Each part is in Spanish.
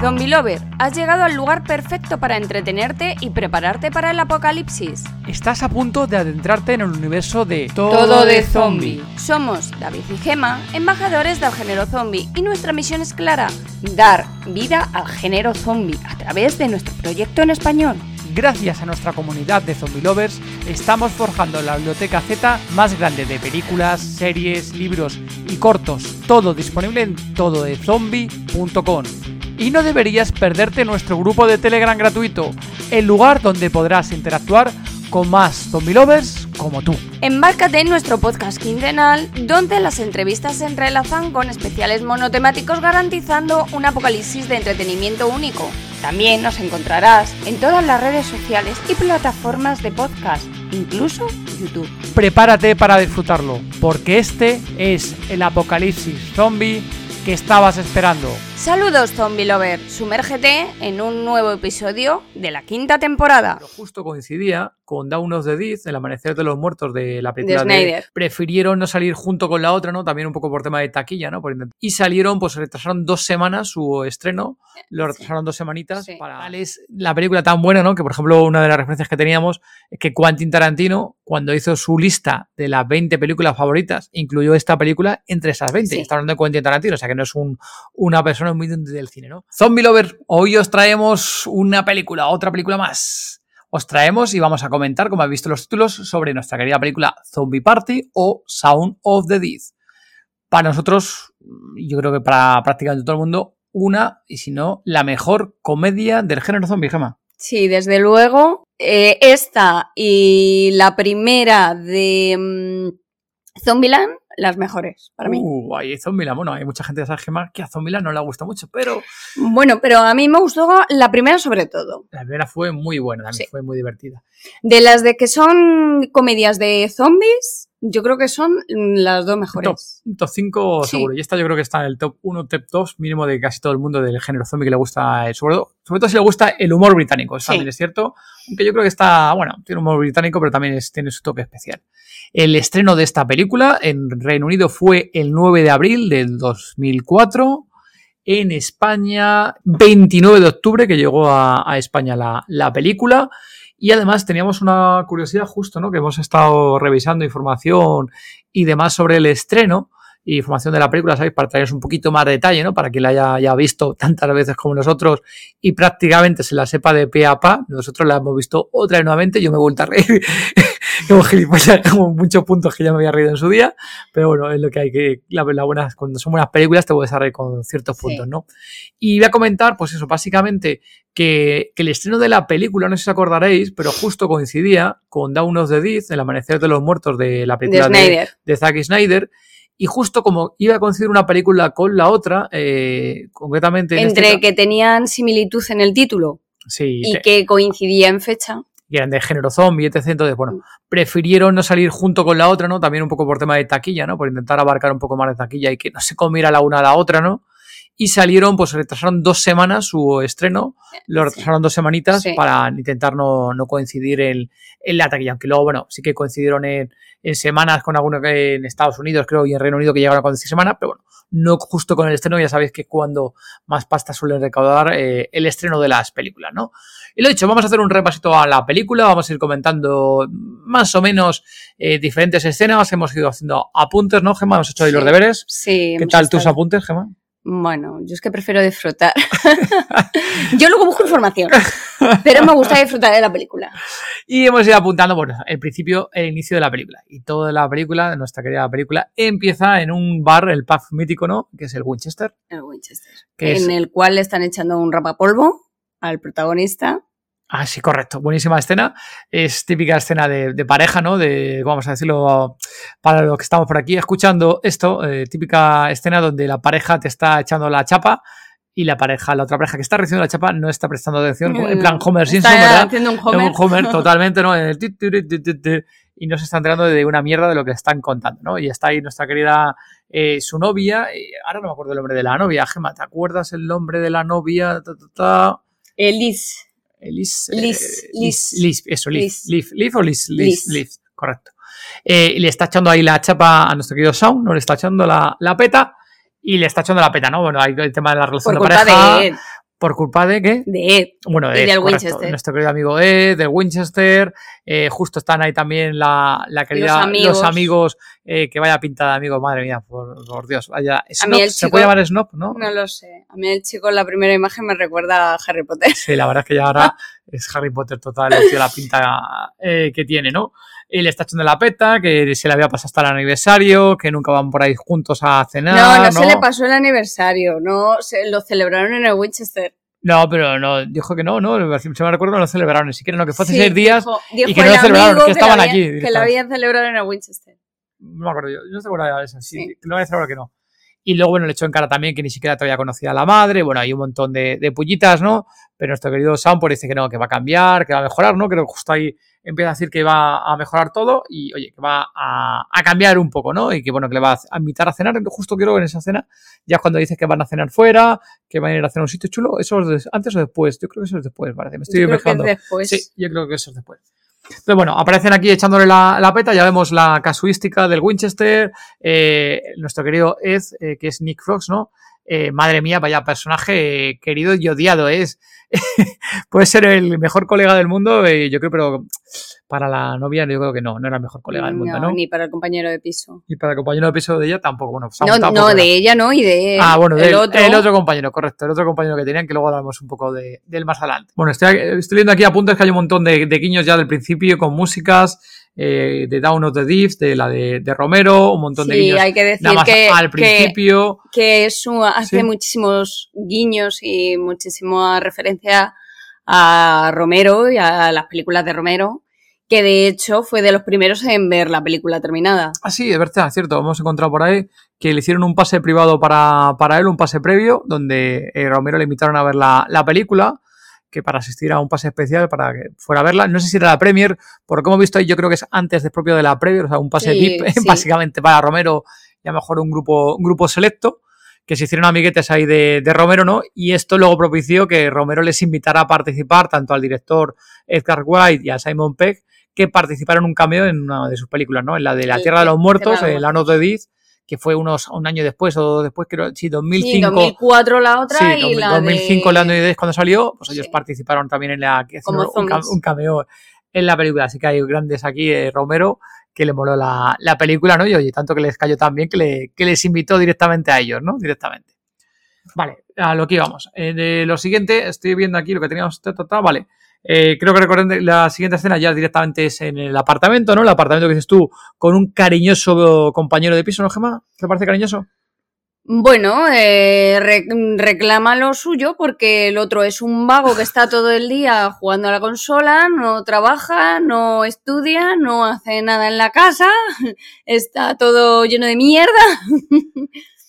Zombie Lover, has llegado al lugar perfecto para entretenerte y prepararte para el apocalipsis. Estás a punto de adentrarte en el universo de Todo de zombie. Somos David y Gema, embajadores del género zombie, y nuestra misión es clara: dar vida al género zombie a través de nuestro proyecto en español. Gracias a nuestra comunidad de zombie lovers, estamos forjando la biblioteca Z más grande de películas, series, libros y cortos, todo disponible en tododezombie.com. Y no deberías perderte nuestro grupo de Telegram gratuito, el lugar donde podrás interactuar con más zombie lovers como tú. Embárcate en nuestro podcast quincenal, donde las entrevistas se entrelazan con especiales monotemáticos garantizando un apocalipsis de entretenimiento único. También nos encontrarás en todas las redes sociales y plataformas de podcast, incluso YouTube. Prepárate para disfrutarlo, porque este es el apocalipsis zombie que estabas esperando. Saludos Zombie Lover, sumérgete en un nuevo episodio de la quinta temporada. Pero justo coincidía con Dawn of the Dead, el amanecer de los muertos de la De película Snyder. prefirieron no salir junto con la otra, ¿no? También un poco por tema de taquilla, ¿no? Por y salieron, pues retrasaron dos semanas su estreno, lo retrasaron dos semanitas Sí. para darles la película tan buena, ¿no? Que por ejemplo, una de las referencias que teníamos es que Quentin Tarantino, cuando hizo su lista de las 20 películas favoritas, incluyó esta película entre esas 20. Sí. Está hablando de Quentin Tarantino, o sea que no es un, una persona muy dentro del cine, ¿no? Zombie Lover, hoy os traemos una película, otra película más. Os traemos y vamos a comentar, como habéis visto los títulos, sobre nuestra querida película Zombie Party o Sound of the Dead. Para nosotros, yo creo que para prácticamente todo el mundo, una, y si no, la mejor comedia del género zombie, Gema. Sí, desde luego. eh, esta y la primera de mm, Zombieland, las mejores para mí. Uh, hay Zombieland. Bueno, hay mucha gente de esa Gema que a Zombieland no le gusta mucho, pero Bueno, pero a mí me gustó la primera sobre todo. la primera fue muy buena, también Sí. fue muy divertida. De las de que son comedias de zombies, yo creo que son mm, las dos mejores. Top 5 Sí. seguro. Y esta yo creo que está en el top 1, top 2 mínimo de casi todo el mundo del género zombie que le gusta, eh, sobre todo, sobre todo si le gusta el humor británico, eso Sí. también es cierto. Aunque yo creo que está, bueno, tiene humor británico, pero también es- tiene su toque especial. El estreno de esta película en Reino Unido fue el 9 de abril del 2004. En España, 29 de octubre, que llegó a, a España la, la película. Y además teníamos una curiosidad justo, ¿no? Que hemos estado revisando información y demás sobre el estreno y información de la película, ¿sabéis? Para traeros un poquito más de detalle, ¿no? Para que la haya, haya visto tantas veces como nosotros y prácticamente se la sepa de pe a pa. Nosotros la hemos visto otra vez nuevamente. Yo me he vuelto a reír como gilipollas, como muchos puntos que ya me había reído en su día. Pero bueno, es lo que hay que. La, la buena, cuando son buenas películas te puedes reír con ciertos Sí. puntos, ¿no? Y voy a comentar, pues eso, básicamente, que, que el estreno de la película, no sé si os acordaréis, pero justo coincidía con Dawn of the Dead, el amanecer de los muertos de la De película de, Snyder. de Zack Snyder. Y justo como iba a coincidir una película con la otra, eh, concretamente. en Entre este que tenían similitud en el título Sí, y te- que coincidía en fecha. Y eran de género zombie, etc. Entonces, Mm. bueno, prefirieron no salir junto con la otra, ¿no? También un poco por tema de taquilla, ¿no? Por intentar abarcar un poco más de taquilla y que no se comiera la una a la otra, ¿no? Y salieron, pues retrasaron dos semanas su estreno, lo Sí. retrasaron dos semanitas Sí. para intentar no, no coincidir en, en la taquilla, aunque luego, bueno, sí que coincidieron en, en semanas con alguno que en Estados Unidos, creo, y en Reino Unido que llegaron a coincidir semanas, pero bueno, no justo con el estreno, ya sabéis que cuando más pasta suelen recaudar eh, el estreno de las películas, ¿no? Y lo dicho, vamos a hacer un repasito a la película, vamos a ir comentando más o menos eh, diferentes escenas, hemos ido haciendo apuntes, ¿no, Gemma? Hemos hecho ahí los deberes. Sí. ¿Qué tal tus apuntes, Gemma? Bueno, yo es que prefiero disfrutar. yo luego busco información, pero me gusta disfrutar de la película. Y hemos ido apuntando, bueno, el principio, el inicio de la película. Y toda la película, nuestra querida película, empieza en un bar, el pub mítico, ¿no? Que es el Winchester. El Winchester. Que en es- el cual le están echando un rapapolvo al protagonista. Ah, sí, correcto. Buenísima escena. Es típica escena de, de pareja, ¿no? De, vamos a decirlo, para los que estamos por aquí escuchando esto, eh, típica escena donde la pareja te está echando la chapa y la pareja, la otra pareja que está recibiendo la chapa no está prestando atención. En plan Homer Simpson, ¿verdad? haciendo un Homer. Un Homer totalmente, ¿no? En el y no se está enterando de una mierda de lo que están contando, ¿no? Y está ahí nuestra querida, eh, su novia, y ahora no me acuerdo el nombre de la novia, Gemma, ¿te acuerdas el nombre de la novia? Ta, ta, ta. Eh, Liz. Liz, eh, Liz, Liz, Liz. Liz, eso, Liz, Liz. Liz, Liz o Liz, Liz, Liz. Correcto. Eh, le está echando ahí la chapa a nuestro querido Sound, no le está echando la, la peta y le está echando la peta, ¿no? Bueno, hay el tema de la relación Por de culpa pareja, de él. ¿Por culpa de qué? De Ed. Bueno, de Ed, del correcto. Winchester. Nuestro querido amigo Ed, del Winchester. eh, justo están ahí también la, la querida, los amigos, amigos. eh, que vaya pintada de amigos. Madre mía, por, por Dios. Vaya. Snob, ¿Se puede llamar Snob, no? No lo sé. A mí el chico en la primera imagen me recuerda a Harry Potter. Sí, la verdad es que ya ahora es Harry Potter total, tío, la pinta eh, que tiene, ¿no? Él está echando la peta, que se le había pasado hasta el aniversario, que nunca van por ahí juntos a cenar. No, no, se le pasó el aniversario, no, se, lo celebraron en el Winchester. No, pero no, dijo que no, no, se me recuerdo no lo celebraron, ni siquiera, no, que fue hace Sí, seis días, dijo- dijo y que no lo celebraron, amigo que estaban la allí había- Que la habían celebrado en el Winchester. no me acuerdo yo, yo no estoy seguro de eso, sí, Sí. que lo voy a celebrar que no. Y luego, bueno, le echó en cara también que ni siquiera todavía conocía a la madre, bueno, hay un montón de, de pullitas, ¿no? Pero nuestro querido Sam pues dice que no, que va a cambiar, que va a mejorar, ¿no? Creo que justo ahí empieza a decir que va a mejorar todo y, oye, que va a, a cambiar un poco, ¿no? Y que, bueno, que le va a invitar a cenar, justo creo que en esa cena, ya es cuando dice que van a cenar fuera, que van a ir a hacer un sitio chulo, ¿eso es antes o después? Yo creo que eso es después, parece, me estoy Yo es mezclando. después. Sí, yo creo que eso es después. Entonces, bueno, aparecen aquí echándole la, la peta, ya vemos la casuística del Winchester, eh, nuestro querido Ed, eh, que es Nick Frost, ¿no? Eh, madre mía, vaya personaje querido y odiado es. Puede ser el mejor colega del mundo, eh, yo creo, pero para la novia yo creo que no, no era el mejor colega del mundo, ¿no? Ni para el compañero de piso. Y para el compañero de piso de ella tampoco, bueno, Sam No, tampoco no, era. de ella no, y de Ah, bueno, el del- otro. el otro compañero, correcto, el otro compañero que tenían, que luego hablamos un poco de, del más adelante. Bueno, estoy, estoy viendo aquí apuntes que hay un montón de, de guiños ya del principio con músicas eh, de Down of the Deep, de la de, de Romero, un montón de Sí, guiños hay que decir nada más que, al que, principio. que es un- hace Sí. muchísimos guiños y muchísima referencia a Romero y a las películas de Romero, que de hecho fue de los primeros en ver la película terminada. Ah, sí, es verdad, es cierto, hemos encontrado por ahí que le hicieron un pase privado para, para él, un pase previo, donde eh, Romero le invitaron a ver la, la película, que para asistir a un pase especial para que fuera a verla. No sé si era la Premier, por como he visto ahí, yo creo que es antes de propio de la Premier, o sea, un pase Sí, VIP, sí. básicamente para Romero y a lo mejor un grupo, un grupo selecto, que se hicieron amiguetes ahí de, de Romero, ¿no? Y esto luego propició que Romero les invitara a participar tanto al director Edgar White y a Simon Pegg, que participaron en un cameo en una de sus películas, ¿no? En la de La Tierra de los Muertos, el Ano de Death, que fue unos un año después o después, creo, sí, 2005. Sí, 2004 la otra Sí, y 2000, la 2005 de... el año de Death cuando salió, pues ellos Sí. participaron también en la Como un, un cameo en la película, así que hay grandes aquí, eh, Romero, que le moló la, la película, ¿no? Y oye, tanto que les cayó tan bien que, le, que les invitó directamente a ellos, ¿no? Directamente. Vale, a lo que íbamos. Eh, de lo siguiente, estoy viendo aquí lo que teníamos, ta, ta, ta, vale. Eh, creo que de- la siguiente escena ya directamente es en el apartamento, ¿no? El apartamento que dices tú, con un cariñoso compañero de piso, ¿no, Gemma? ¿Te parece cariñoso? Bueno, eh, re- reclama lo suyo porque el otro es un vago que está todo el día jugando a la consola, no trabaja, no estudia, no hace nada en la casa, está todo lleno de mierda.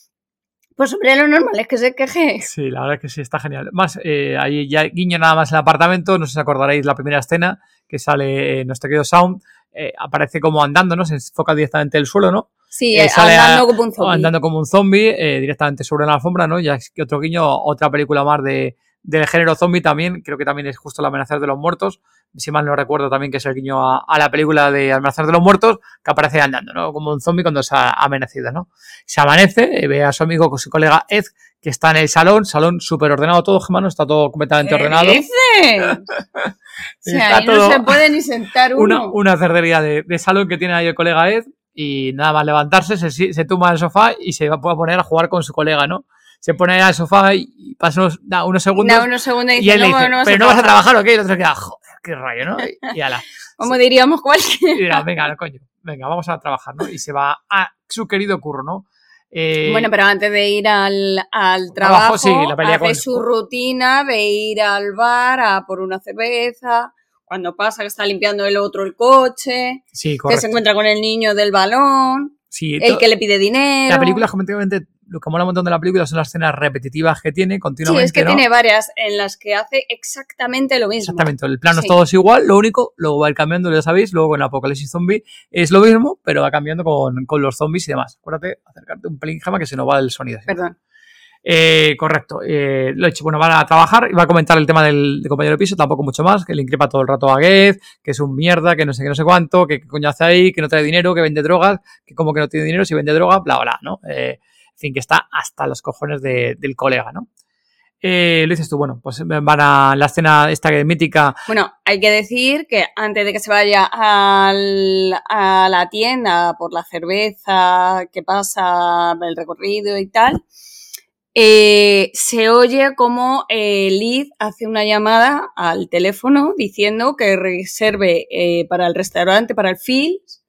Pues hombre, lo normal es que se queje. Sí, la verdad es que sí, está genial. Más, eh, ahí ya guiño nada más en el apartamento, no sé si os acordaréis la primera escena que sale eh, nuestro querido Sound, eh, aparece como andando, ¿no? Se enfoca directamente el suelo, ¿no? Sí, Eh, a- andando como un zombie. andando como un zombie eh, directamente sobre la alfombra, ¿no? Ya es que otro guiño, otra película más de, del género zombie también, creo que también es justo La amenazar de los muertos, si mal no recuerdo también que es el guiño a, a la película de Amenazar de los muertos, que aparece andando, ¿no? Como un zombie cuando se ha amenacido, ¿no? Se amanece, eh, ve a su amigo con su colega Ed, que está en el salón, salón súper ordenado todo, Gemma, ¿no? Está todo completamente ¿Qué ordenado. dices? O sea, ahí no se puede ni sentar una, uno. una cerdería de, de salón que tiene ahí el colega Ed y nada más levantarse se, se tumba al sofá y se va a poner a jugar con su colega, ¿no? Se pone ahí al sofá y, pasa unos, da unos segundos Da unos segundos y y dice, él le dice, no pero no vas a trabajar". trabajar o qué? Y el otro queda, joder, qué rayo, ¿no? Y, ala. Como diríamos cualquier. Dirá, venga, coño, venga, vamos a trabajar, ¿no? Y se va a su querido curro, ¿no? Eh, Bueno, pero antes de ir al, al Trabajo, trabajo, sí, la hace con- su rutina de ir al bar a por una cerveza, cuando pasa que está limpiando el otro el coche, sí, que se encuentra con el niño del balón, Sí, el que le pide dinero. la película, completamente, lo que mola un montón de la película son las escenas repetitivas que tiene Sí, continuamente, es que ¿no? tiene varias en las que hace exactamente lo mismo. Exactamente, el plano es Sí. todo es igual, lo único, luego va a ir cambiando, ya sabéis, luego en Apocalipsis Zombie es lo mismo, pero va cambiando con, con los zombies y demás. Acuérdate, acercarte un pelín, Gemma, que se nos va el sonido. Perdón. Eh, correcto, eh, lo he hecho, bueno, van a trabajar y va a comentar el tema del, del compañero de piso, tampoco mucho más, que le increpa todo el rato a Gez, que es un mierda, que no sé qué, no sé cuánto, que qué coño hace ahí, que no trae dinero, que vende drogas, que como que no tiene dinero, si vende droga, bla, bla, ¿no? Eh, fin, que está hasta los cojones de- del colega, ¿no? Eh, lo dices tú, bueno, pues van a la escena esta mítica. Bueno, hay que decir que antes de que se vaya a la tienda por la cerveza, que pasa, el recorrido y tal, eh, se oye como eh, Liz hace una llamada al teléfono diciendo que reserve eh, para el restaurante, para el Fields,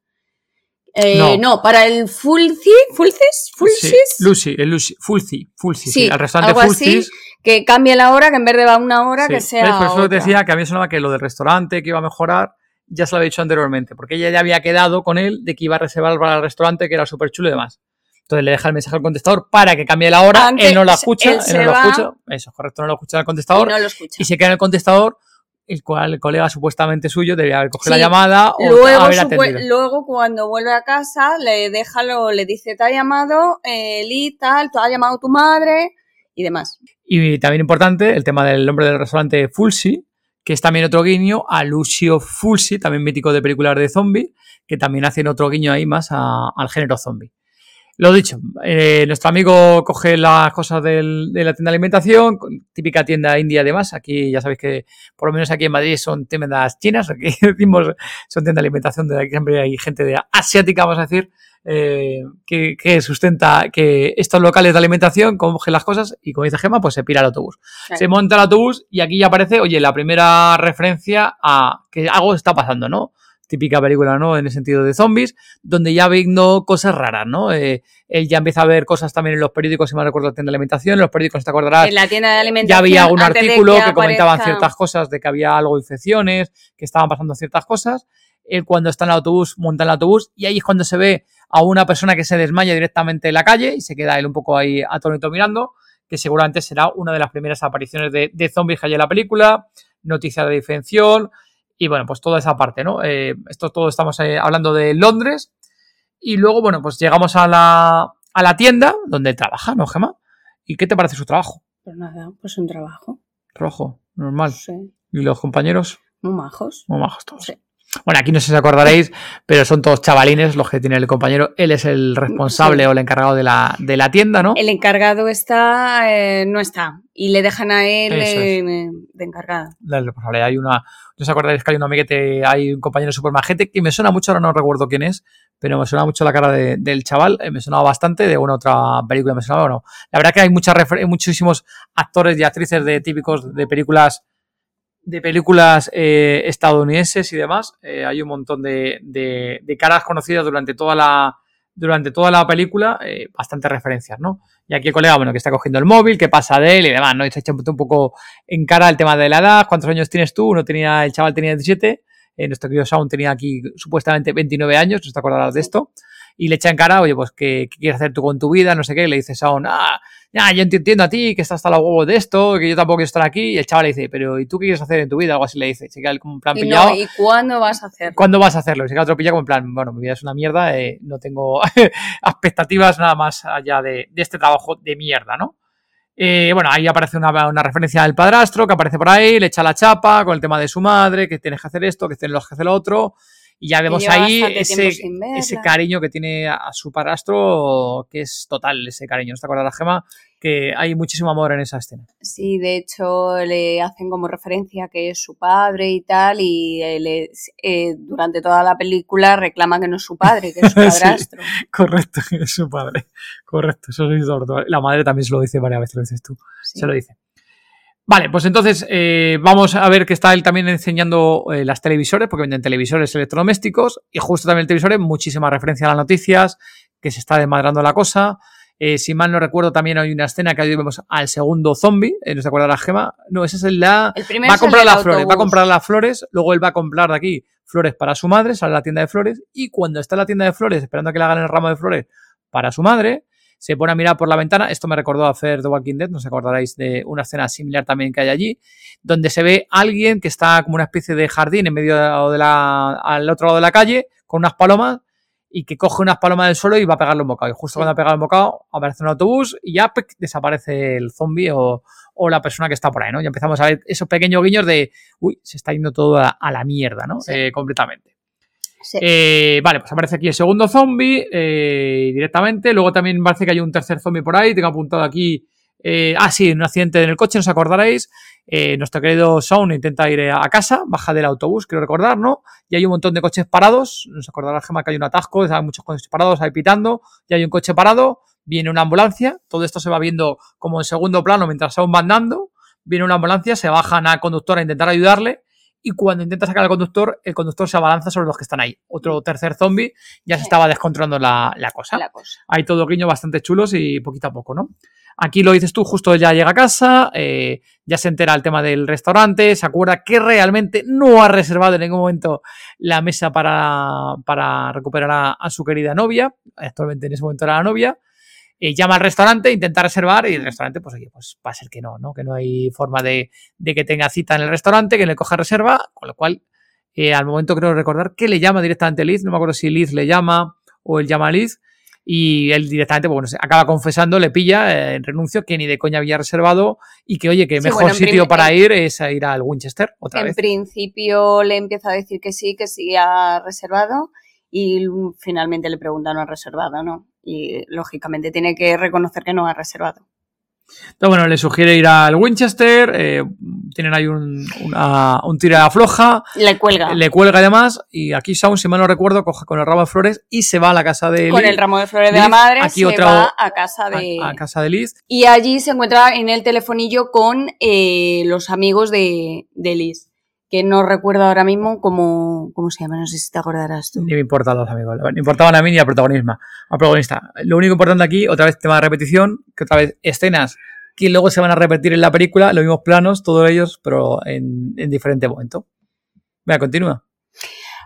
eh, no. para el Fulci, Fulcis, Fulcis. Lucy, el Lucy, Fulci, Fulci, sí, al restaurante algo Así, que cambie la hora, que en vez de va una hora, que sea. Por eso decía que a mí sonaba que lo del restaurante que iba a mejorar, ya se lo había dicho anteriormente, porque ella ya había quedado con él de que iba a reservar para el restaurante, que era súper chulo y demás. Entonces le deja el mensaje al contestador para que cambie la hora, él no la escucha, él, no lo escucha, eso, correcto, no lo escucha el contestador, y, no lo escucha. y se queda en el contestador el cual el colega supuestamente suyo debería haber cogido la llamada o luego, haber atendido. Luego, cuando vuelve a casa, le deja lo, le dice, te ha llamado eh, Lee, tal, te ha llamado tu madre y demás. Y también importante, el tema del nombre del restaurante Fulsi, que es también otro guiño a Lucio Fulsi, también mítico de películas de zombie, que también hacen otro guiño ahí más al género zombie. Lo dicho, eh, nuestro amigo coge las cosas de la tienda de alimentación, típica tienda india además. Aquí ya sabéis que por lo menos aquí en Madrid son tiendas chinas, aquí decimos son tiendas de alimentación, de siempre hay gente de asiática, vamos a decir, eh, que, sustenta que estos locales de alimentación cogen las cosas y como dice Gema, pues se pira el autobús. Se monta el autobús y aquí ya aparece, oye, la primera referencia a que algo está pasando, ¿no? Típica película, ¿no? En el sentido de zombies, donde ya viendo cosas raras, ¿no? Eh, él ya empieza a ver cosas también en los periódicos, si me recuerdo, la tienda de alimentación, en los periódicos, te acordarás. En la tienda de alimentación. Ya había un artículo que, comentaban ciertas cosas, de que había algo, infecciones, que estaban pasando ciertas cosas. Él cuando está en el autobús, monta en el autobús, y ahí es cuando se ve a una persona que se desmaya directamente en la calle y se queda él un poco ahí atónito mirando, que seguramente será una de las primeras apariciones de, de zombies que hay en la película, noticia de defensión, y bueno, pues toda esa parte, ¿no? Eh, esto todo estamos eh, hablando de Londres. Y luego, bueno, pues llegamos a la, a la tienda donde trabaja, ¿no, Gemma? ¿Y qué te parece su trabajo? Pues nada, pues un trabajo. Trabajo, normal. Sí. ¿Y los compañeros? Muy majos. Muy majos todos. Sí. Bueno, aquí no sé si os acordaréis, pero son todos chavalines los que tiene el compañero. Él es el responsable o el encargado de la, de la, tienda, ¿no? El encargado está, eh, no está. Y le dejan a él eh, de encargado. La responsable. Hay una, no os acordaréis que hay un amiguete, hay un compañero súper majete que me suena mucho, ahora no recuerdo quién es, pero me suena mucho la cara del chaval. Eh, me sonaba bastante de una otra película. Me sonaba, bueno. La verdad que hay muchas muchísimos actores y actrices de típicos de películas de películas eh, estadounidenses y demás. Eh, hay un montón de, de, caras conocidas durante toda la, durante toda la película, eh, bastantes referencias, ¿no? Y aquí el colega, bueno, que está cogiendo el móvil, que pasa de él y demás, ¿no? Y se echa un poco en cara el tema de la edad, cuántos años tienes tú, uno tenía, el chaval tenía 17, nuestro querido Sound tenía aquí supuestamente 29 años, no te acordarás de esto, y le echa en cara, oye, pues, ¿qué, quieres hacer tú con tu vida? No sé qué, le dice Sound, ah, ya, yo entiendo a ti que estás hasta los huevos de esto, que yo tampoco quiero estar aquí. Y el chaval le dice, pero ¿y tú qué quieres hacer en tu vida? Algo así le dice. Se queda como plan y pillado. ¿Y cuándo vas a hacerlo? ¿Cuándo vas a hacerlo? Y se queda otro pillado como en plan, bueno, mi vida es una mierda, eh, no tengo expectativas nada más allá de, este trabajo de mierda, ¿no? Eh, bueno, ahí aparece una, una, referencia del padrastro que aparece por ahí, le echa la chapa con el tema de su madre, que tienes que hacer esto, que tienes que hacer lo otro. Y ya vemos ahí ese, ese cariño que tiene a su padrastro, que es total ese cariño. ¿No te acuerdas, Gema? Que hay muchísimo amor en esa escena. Sí, de hecho le hacen como referencia que es su padre y tal, y él eh, durante toda la película reclama que no es su padre, que es su padrastro. correcto, que es su padre. Correcto, eso es La madre también se lo dice varias veces, lo dices tú. Se lo dice. Vale, pues entonces eh, vamos a ver que está él también enseñando eh, las televisores, porque venden televisores electrodomésticos, y justo también el televisor, muchísima referencia a las noticias, que se está desmadrando la cosa. Eh, si mal no recuerdo, también hay una escena que ahí vemos al segundo zombie, ¿no se acuerda la gema? No, esa es la... El va a comprar las flores, va a comprar las flores, luego él va a comprar de aquí flores para su madre, sale a la tienda de flores, y cuando está en la tienda de flores esperando a que le hagan el ramo de flores para su madre, se pone a mirar por la ventana. Esto me recordó a hacer The Walking Dead, no os acordaréis de una escena similar también que hay allí, donde se ve a alguien que está como una especie de jardín en medio de la, al otro lado de la calle, con unas palomas, y que coge unas palomas del suelo y va a pegarle un bocado. Y justo cuando ha pegado el bocado, aparece un autobús y ya desaparece el zombie o, la persona que está por ahí, ¿no? Ya empezamos a ver esos pequeños guiños de, uy, se está yendo todo a, la mierda, ¿no? Eh, completamente. Eh, vale, pues aparece aquí el segundo zombie eh, directamente. Luego también parece que hay un tercer zombie por ahí. Tengo apuntado aquí Eh, ah, sí, un accidente en el coche, no os acordaréis. Nuestro querido Shaun intenta ir a casa, baja del autobús, quiero recordar, ¿no? Y hay un montón de coches parados. Nos acordará Gema que hay un atasco, hay muchos coches parados ahí pitando, y hay un coche parado, viene una ambulancia, todo esto se va viendo como en segundo plano mientras Shaun va andando, viene una ambulancia, se bajan al conductor a intentar ayudarle, y cuando intenta sacar al conductor, el conductor se abalanza sobre los que están ahí. Otro tercer zombie, ya se estaba descontrolando la, la, cosa. La cosa. Hay todo guiños bastante chulos y poquito a poco, ¿no? Aquí lo dices tú, justo ya llega a casa, eh, ya se entera el tema del restaurante, se acuerda que realmente no ha reservado en ningún momento la mesa para, para recuperar a, a, su querida novia, actualmente en ese momento era la novia, eh, llama al restaurante, intenta reservar y el restaurante, pues oye, pues va a ser que no, ¿no? Que no hay forma de, de que tenga cita en el restaurante, que le coja reserva, con lo cual eh, al momento creo recordar que le llama directamente Liz, no me acuerdo si Liz le llama o él llama a Liz, y él directamente, pues, bueno, se acaba confesando, le pilla eh, en renuncio que ni de coña había reservado y que, oye, que Sí, mejor bueno, en sitio para en- ir es a ir al Winchester otra en vez. principio le empieza a decir que sí, que sí ha reservado y finalmente le pregunta no ha reservado, ¿no? Y lógicamente tiene que reconocer que no ha reservado. Entonces, bueno, le sugiere ir al Winchester, eh, tienen ahí un, una, un tira floja, Le cuelga le cuelga además y aquí Shaun, si mal no recuerdo, coge con el ramo de flores y se va a la casa de con Liz, el ramo de flores de la madre, aquí se otra- va a casa de... a, a casa de Liz. Y allí se encuentra en el telefonillo con eh, los amigos de, de Liz, que no recuerdo ahora mismo cómo, cómo se llama, no sé si te acordarás tú. Ni me importan los amigos, me importaban a mí ni al protagonismo, al protagonista. Lo único importante aquí, otra vez tema de repetición, que otra vez escenas que luego se van a repetir en la película, los mismos planos, todos ellos, pero en, en diferente momento. Venga, continúa.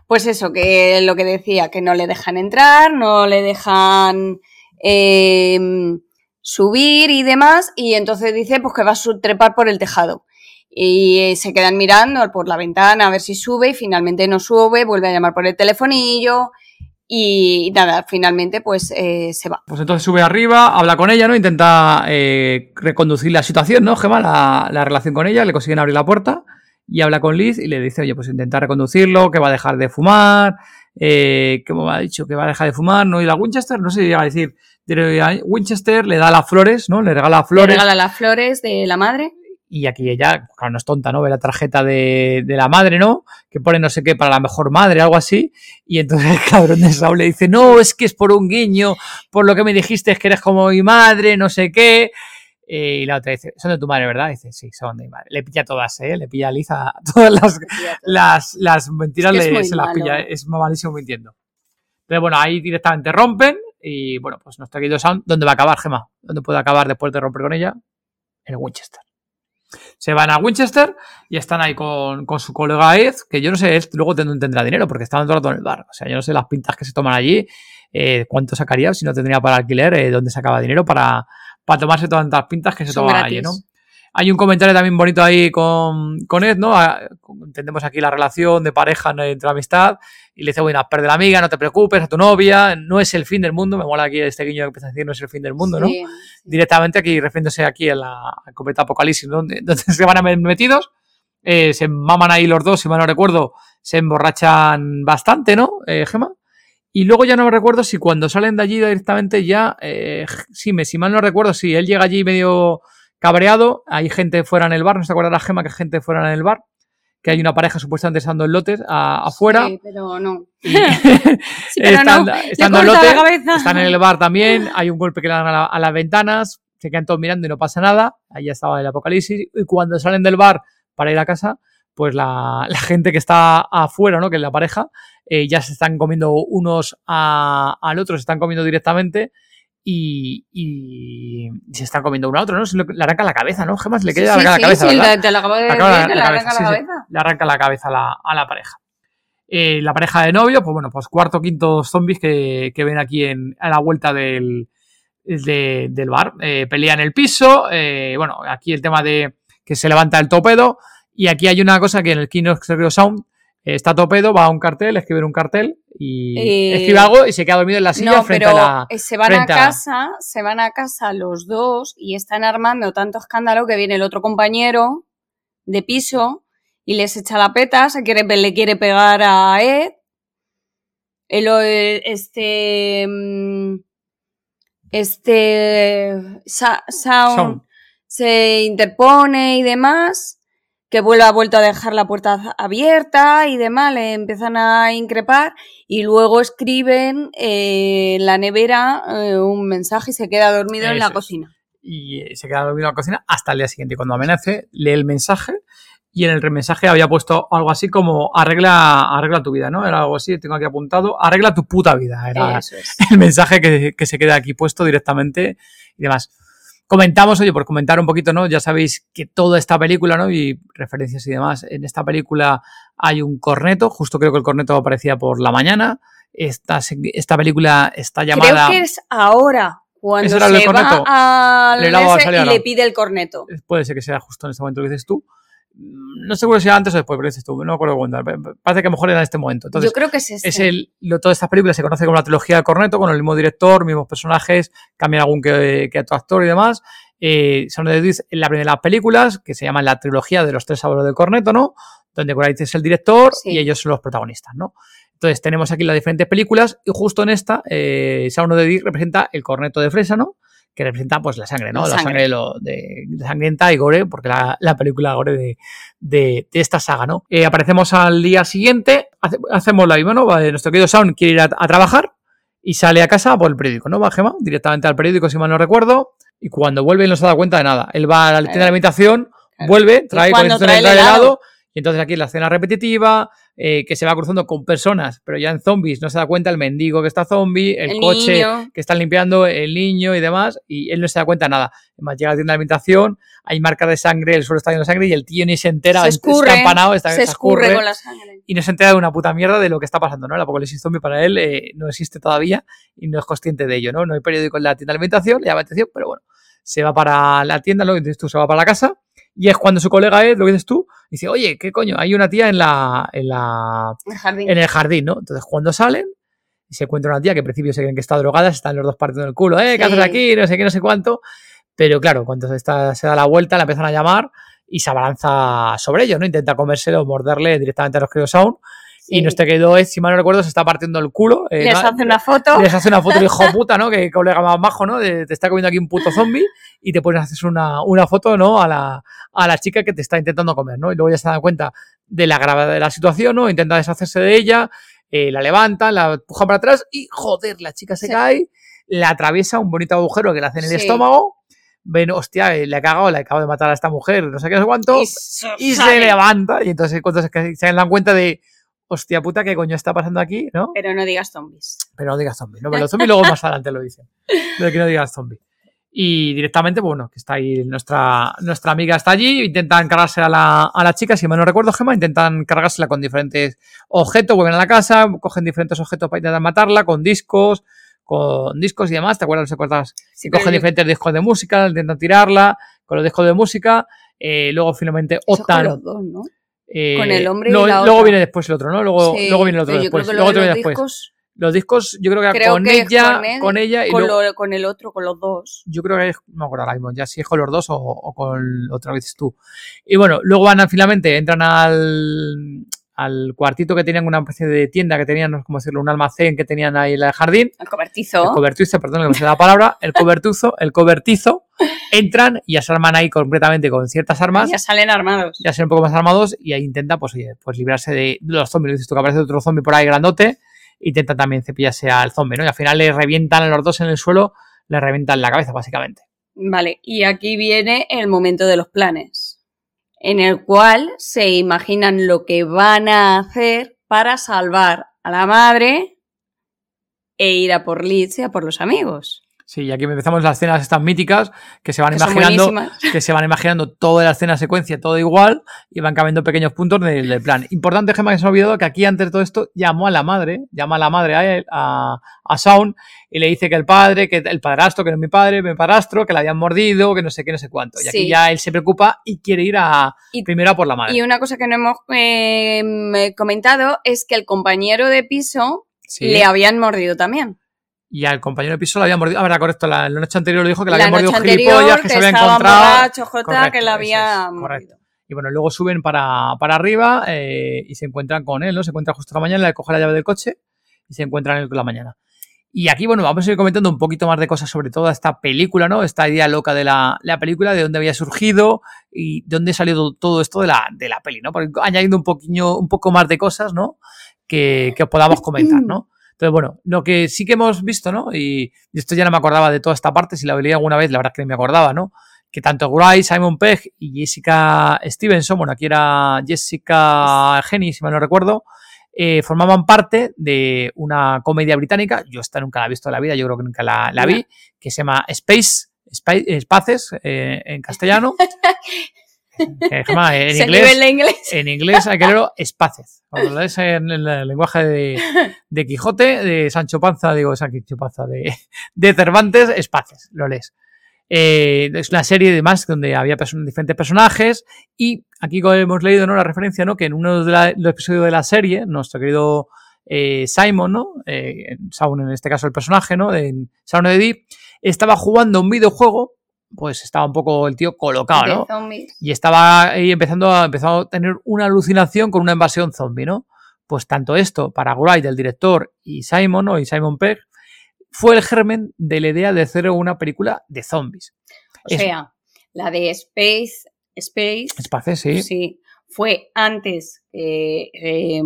Pues eso, que lo que decía, que no le dejan entrar, no le dejan eh, subir y demás, y entonces dice pues que va a trepar por el tejado. Y eh, se quedan mirando por la ventana a ver si sube y finalmente no sube, vuelve a llamar por el telefonillo y nada, finalmente pues eh, se va. Pues entonces sube arriba, habla con ella, ¿no? Intenta eh, reconducir la situación, ¿no, Gemma? La, la relación con ella, le consiguen abrir la puerta y habla con Liz y le dice, oye, pues intenta reconducirlo, que va a dejar de fumar, eh, que me ha dicho que va a dejar de fumar, no ir a Winchester, no sé si llega a decir, Winchester, le da las flores, ¿no? Le regala Le flores. regala las flores de la madre. Y aquí ella, claro, no es tonta, ¿no? Ve la tarjeta de, de la madre, ¿no? Que pone no sé qué para la mejor madre, algo así. Y entonces el cabrón de Saúl le dice, no, es que es por un guiño, por lo que me dijiste es que eres como mi madre, no sé qué. Eh, y la otra dice, son de tu madre, ¿verdad? dice, sí, son de mi madre. Le pilla todas, ¿eh? Le pilla a todas las, las, las mentiras Es que es le- se las malo. pilla, es malísimo mintiendo. Entonces, bueno, ahí directamente rompen y, bueno, pues nuestro querido Sound, ¿dónde va a acabar, Gema? ¿Dónde puede acabar después de romper con ella? En el Winchester. Se van a Winchester y están ahí con, con su colega Ed, que yo no sé, Ed luego ten- tendrá dinero porque estaban todo el rato en el bar. O sea, yo no sé las pintas que se toman allí, eh, cuánto sacaría si no tendría para alquiler, eh, dónde sacaba dinero para, para tomarse tantas pintas que se Son toman gratis. allí, ¿no? Hay un comentario también bonito ahí con, con Ed, ¿no? Ah, Entendemos aquí la relación de pareja ¿no? entre amistad. Y le dice, bueno, perde la amiga, no te preocupes, a tu novia, no es el fin del mundo. Me mola aquí este guiño que empieza a decir, no es el fin del mundo, ¿no? Directamente aquí, refiriéndose aquí a la al completa apocalipsis, donde, se van a ver metidos. Eh, se maman ahí los dos, si mal no recuerdo, se emborrachan bastante, ¿no, eh, Gema? Y luego ya no me recuerdo si cuando salen de allí directamente ya, eh, sí, me, si mal no recuerdo, si él llega allí medio cabreado, hay gente fuera en el bar, ¿no se acuerda la Gema que hay gente fuera en el bar? Que hay una pareja supuestamente estando en lotes a- afuera. Sí, pero no. Y- Sí, pero están, no. Le en corta lote, la cabeza. están en el bar también, hay un golpe que le dan a, la- a las ventanas, se quedan todos mirando y no pasa nada, ahí ya estaba el apocalipsis, y cuando salen del bar para ir a casa, pues la, la gente que está afuera, ¿no? que es la pareja, eh, ya se están comiendo unos a- al otro, se están comiendo directamente y, y se están comiendo uno a otro, ¿no? Se le arranca la cabeza, ¿no? Gemas le queda sí, la sí, cabeza, sí, te lo acabo de decir, la- cabeza, arranca sí, la cabeza. le arranca la cabeza a la, a la pareja. Eh, la pareja de novio, pues bueno, pues cuarto, quinto zombies que, que ven aquí en, a la vuelta del, de- del bar. Eh, pelea en el piso, eh, bueno, aquí el tema de que se levanta el topedo, y aquí hay una cosa que en el Kino Sound está topedo, va a un cartel, escribe un cartel y Eh, escribe algo y se queda dormido en la silla No, frente pero a la... eh, se van a casa, se van a casa los dos y están armando tanto escándalo que viene el otro compañero de piso y les echa la peta, se quiere, le quiere pegar a Ed. El, o- este. mm, Este. Sound. se interpone y demás, que vuelve, ha vuelto a dejar la puerta abierta y demás, le empiezan a increpar y luego escriben eh, en la nevera eh, un mensaje y se queda dormido en la es. cocina. y eh, se queda dormido en la cocina hasta el día siguiente. Cuando amanece, lee el mensaje y en el mensaje había puesto algo así como arregla, arregla tu vida, ¿no? Era algo así, tengo aquí apuntado, arregla tu puta vida. Era Eso es. el mensaje que, que se queda aquí puesto directamente y demás. Comentamos, oye, por comentar un poquito, ¿no? Ya sabéis que toda esta película, ¿no? Y referencias y demás, en esta película hay un corneto, justo creo que el corneto aparecía por la mañana. Esta, esta película está llamada... Creo que es ahora cuando ¿Ese era el del se va al Le ese y le pide el corneto. puede ser que sea justo en este momento que dices tú. No seguro si era antes o después, pero dices tú, no me acuerdo cuándo. Parece que a lo mejor era en este momento. Entonces, Yo creo que es este. es el, lo, todas estas películas se conoce como la trilogía de Corneto, con el mismo director, mismos personajes, cambian algún que, que otro actor y demás. Eh, son de la primera de las películas, que se llama la trilogía de los tres abuelos del Corneto, ¿no? Donde Coraitz es el director Sí. y ellos son los protagonistas, ¿no? Entonces tenemos aquí las diferentes películas y justo en esta, eh, Sauno de Dick representa el corneto de fresa, ¿no? Que representa pues la sangre, ¿no? La La, sangre. sangre, de lo, de, de sangrienta y gore, porque la, la película gore de, de, de esta saga, ¿no? Eh, aparecemos al día siguiente, hace- hacemos la misma, ¿no? Va, Nuestro querido Sound quiere ir a, a trabajar y sale a casa por el periódico, ¿no? Va Gema directamente al periódico, si mal no recuerdo, y cuando vuelve no se da cuenta de nada. Él va a la tienda de alimentación, vuelve, trae cuando con trae el helado, helado. Y entonces aquí la escena repetitiva, eh, que se va cruzando con personas, pero ya en zombies no se da cuenta el mendigo que está zombie, el, El coche niño. que están limpiando, el niño y demás, y él no se da cuenta de nada. Además, llega a la tienda de alimentación, hay marcas de sangre, el suelo está lleno de sangre y el tío ni se entera, se está escurre, empanado, está, se se escurre escurre, con la sangre. y no se entera de una puta mierda de lo que está pasando, ¿no? El apocalipsis zombie para él eh, no existe todavía y no es consciente de ello, ¿no? No hay periódico en la tienda de alimentación, le llama la atención, pero bueno, se va para la tienda, lo que dices tú, se va para la casa y es cuando su colega Ed, lo que dices tú, dice, oye, ¿qué coño? Hay una tía en la, en la, El jardín. en el jardín, ¿no? Entonces cuando salen y se encuentra una tía que al principio se creen que está drogada, se están los dos partiendo el culo, ¿eh? ¿Qué Sí. haces aquí? No sé qué, no sé cuánto. Pero claro, cuando se, está, se da la vuelta, la empiezan a llamar y se abalanza sobre ellos, ¿no? Intenta comérselo, morderle directamente a los queridos Sound. Sí. Y nuestro querido Ed, si mal no recuerdo, se está partiendo el culo. eh, Les ¿no? hace una foto. Les hace una foto hijo puta, ¿no? Que colega más bajo, ¿no? De, te está comiendo aquí un puto zombie y te pones a hacer una, una foto, ¿no? A la, a la chica que te está intentando comer, ¿no? Y luego ya se da cuenta de la gravedad de la situación, ¿no? Intenta deshacerse de ella, eh, la levanta, la empuja para atrás y, joder, la chica se Sí. cae, la atraviesa un bonito agujero que le hace en el Sí. estómago. Ven, hostia, eh, le ha cagado, le acabo de matar a esta mujer, no sé qué, no sé cuánto. Y, Y se levanta. Y entonces cuando se, se dan cuenta de, hostia puta, ¿qué coño está pasando aquí? ¿No? Pero no digas zombies. Pero no digas zombie, ¿no? Pero los zombies luego más adelante lo dicen. De que no digas zombie. Y directamente, pues bueno, que está ahí nuestra, nuestra amiga está allí, intentan cargarse a la, a la chica, si mal no recuerdo, Gema, intentan cargársela con diferentes objetos, vuelven a la casa, cogen diferentes objetos para intentar matarla, con discos, con discos y demás, ¿te acuerdas? Sé cuántas, Sí, pero cogen diferentes discos de música, intentan tirarla con los discos de música, eh, luego finalmente optan. los dos, ¿no? Eh, con el hombre y no, la Luego otra. viene después el otro, ¿no? Luego, Sí, luego viene el otro después. luego lo de después. discos, Los discos, yo creo que Creo con que ella, con él, con ella y con, luego- lo- con el otro, con los dos. yo creo que es, no me acuerdo ahora mismo, ya si es con los dos o, o con otra vez tú. Y bueno, luego van finalmente, entran al, al cuartito que tenían una especie de tienda que tenían, no sé cómo decirlo, un almacén que tenían ahí en el jardín. El El cobertizo. cobertizo, perdón, que me sale la palabra, el cobertuzo, el cobertizo, entran y ya se arman ahí completamente con ciertas armas, Ya salen armados. ya ser un poco más armados y ahí intenta, pues oye, pues librarse de los zombies. Dices tú que aparece otro zombie por ahí grandote, intenta también cepillarse al zombie, ¿no? Y al final le revientan a los dos en el suelo, le revientan la cabeza, básicamente. Vale, y aquí viene el momento de los planes, en el cual se imaginan lo que van a hacer para salvar a la madre e ir a por Liz y a por los amigos. Sí, y aquí empezamos las escenas estas míticas que se van que imaginando, que se van imaginando toda la escena secuencia, todo igual, y van cambiando pequeños puntos del, del plan. Importante, Gemma, que se me ha olvidado que aquí antes de todo esto llamó a la madre, llama a la madre a él, a, a Sound, y le dice que el padre, que el padrastro, que no es mi padre, mi padrastro, que la habían mordido, que no sé qué, no sé cuánto. Y aquí ya él se preocupa y quiere ir a Y- primero a por la madre. Y una cosa que no hemos eh, comentado es que el compañero de piso Sí. le habían mordido también. Y al compañero de piso la había mordido. Ah, verdad, correcto. La, la noche anterior lo dijo que la, la había noche mordido gilipollas, que, que se había encontrado. borracho, Jota, Correcto, que la había es, mordido. correcto. Y bueno, luego suben para, para arriba eh, y se encuentran con él, ¿no? Se encuentran justo a la mañana, le coge la llave del coche y se encuentran él con la mañana. Y aquí, bueno, vamos a ir comentando un poquito más de cosas sobre toda esta película, ¿no? Esta idea loca de la, la película, de dónde había surgido y de dónde salió todo esto de la, de la peli, ¿no? Porque añadiendo un, poquillo, un poco más de cosas, ¿no? Que, que podamos comentar, ¿no? Entonces, bueno, lo que sí que hemos visto, ¿no? Y, y, esto ya no me acordaba de toda esta parte, si la veía alguna vez, la verdad es que me acordaba, ¿no? Que tanto Gray, Simon Pegg y Jessica Stevenson, bueno, aquí era Jessica Jenny, si mal no recuerdo, eh, formaban parte de una comedia británica, yo esta nunca la he visto en la vida, yo creo que nunca la, la vi, que se llama Space, Space Spaces eh, en castellano. Eh, en, inglés, inglés. en inglés hay que leerlo Spaces. Cuando lo lees en el lenguaje de, de, Quijote, de Sancho Panza, digo Sancho Panza, de, de Cervantes, Spaces, lo lees. Eh, es una serie de más donde había person diferentes personajes y aquí hemos leído ¿no? la referencia ¿no? que en uno de la, los episodios de la serie nuestro querido eh, Simon, ¿no? Eh, Saun en este caso el personaje, ¿no? de Saun de Deep, estaba jugando un videojuego pues estaba un poco el tío colocado, ¿no? Y estaba ahí empezando a, a tener una alucinación con una invasión zombie, ¿no? Pues tanto esto para Wright, el director, y Simon, ¿no? Y Simon Pegg, fue el germen de la idea de hacer una película de zombies. O es, sea, la de Space, Space, Space sí. sí. fue antes eh,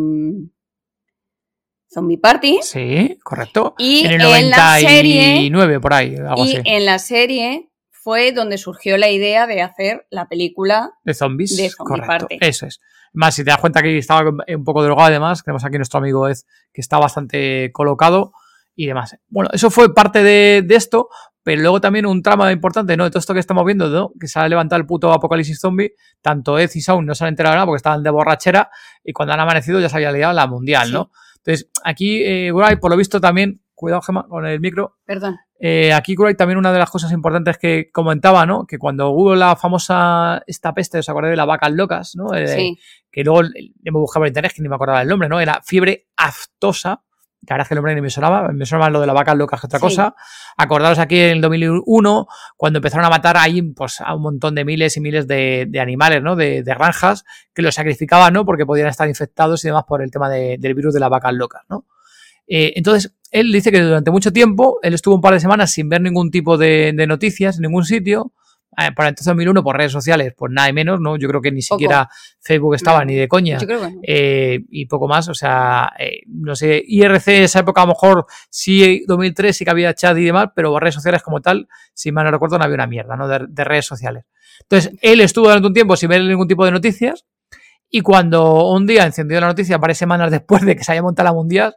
Zombie Party. Sí, correcto. Y en el en la serie, 99, por ahí, algo y así. en la serie fue donde surgió la idea de hacer la película De zombies. de Zombie correcto. Party. Eso es. Más, si te das cuenta que estaba un poco drogado, además, tenemos aquí nuestro amigo Ed, que está bastante colocado y demás. Bueno, eso fue parte de, de, esto, pero luego también un trama importante, ¿no? De todo esto que estamos viendo, ¿no? Que se ha levantado el puto apocalipsis zombie, tanto Ed y Saun no se han enterado nada porque estaban de borrachera y cuando han amanecido ya se había liado la mundial, Sí. ¿no? Entonces, aquí, eh, Wright, por lo visto también, cuidado, Gemma, con el micro, Perdón. Eh, aquí Wright también una de las cosas importantes que comentaba, ¿no? Que cuando hubo la famosa, esta peste, ¿os acordáis de las vacas locas, ¿no? Eh, Sí. que luego me buscaba en internet, que ni me acordaba el nombre, ¿no? Era fiebre aftosa. La verdad es que el nombre ni me sonaba, me sonaba lo de las vacas locas que otra Sí. cosa. Acordaros aquí en el 2001, cuando empezaron a matar ahí pues, a un montón de miles y miles de, de animales, ¿no? De, de, granjas, que los sacrificaban, ¿no? Porque podían estar infectados y demás por el tema de, del virus de las vacas locas, ¿no? Eh, entonces, él dice que durante mucho tiempo, él estuvo un par de semanas sin ver ningún tipo de, de noticias en ningún sitio. Eh, para entonces 2001 por redes sociales, pues nada y menos, ¿no? Yo creo que ni Poco. siquiera Facebook estaba ni de coña. Yo creo que no. Eh, y poco más, o sea, eh, no sé, IRC esa época a lo mejor sí, 2003 sí que había chat y demás, pero redes sociales como tal, si mal no recuerdo, no había una mierda, ¿no? De, de redes sociales. Entonces, él estuvo durante un tiempo sin ver ningún tipo de noticias y cuando un día encendió la noticia, varias semanas después de que se haya montado la mundial,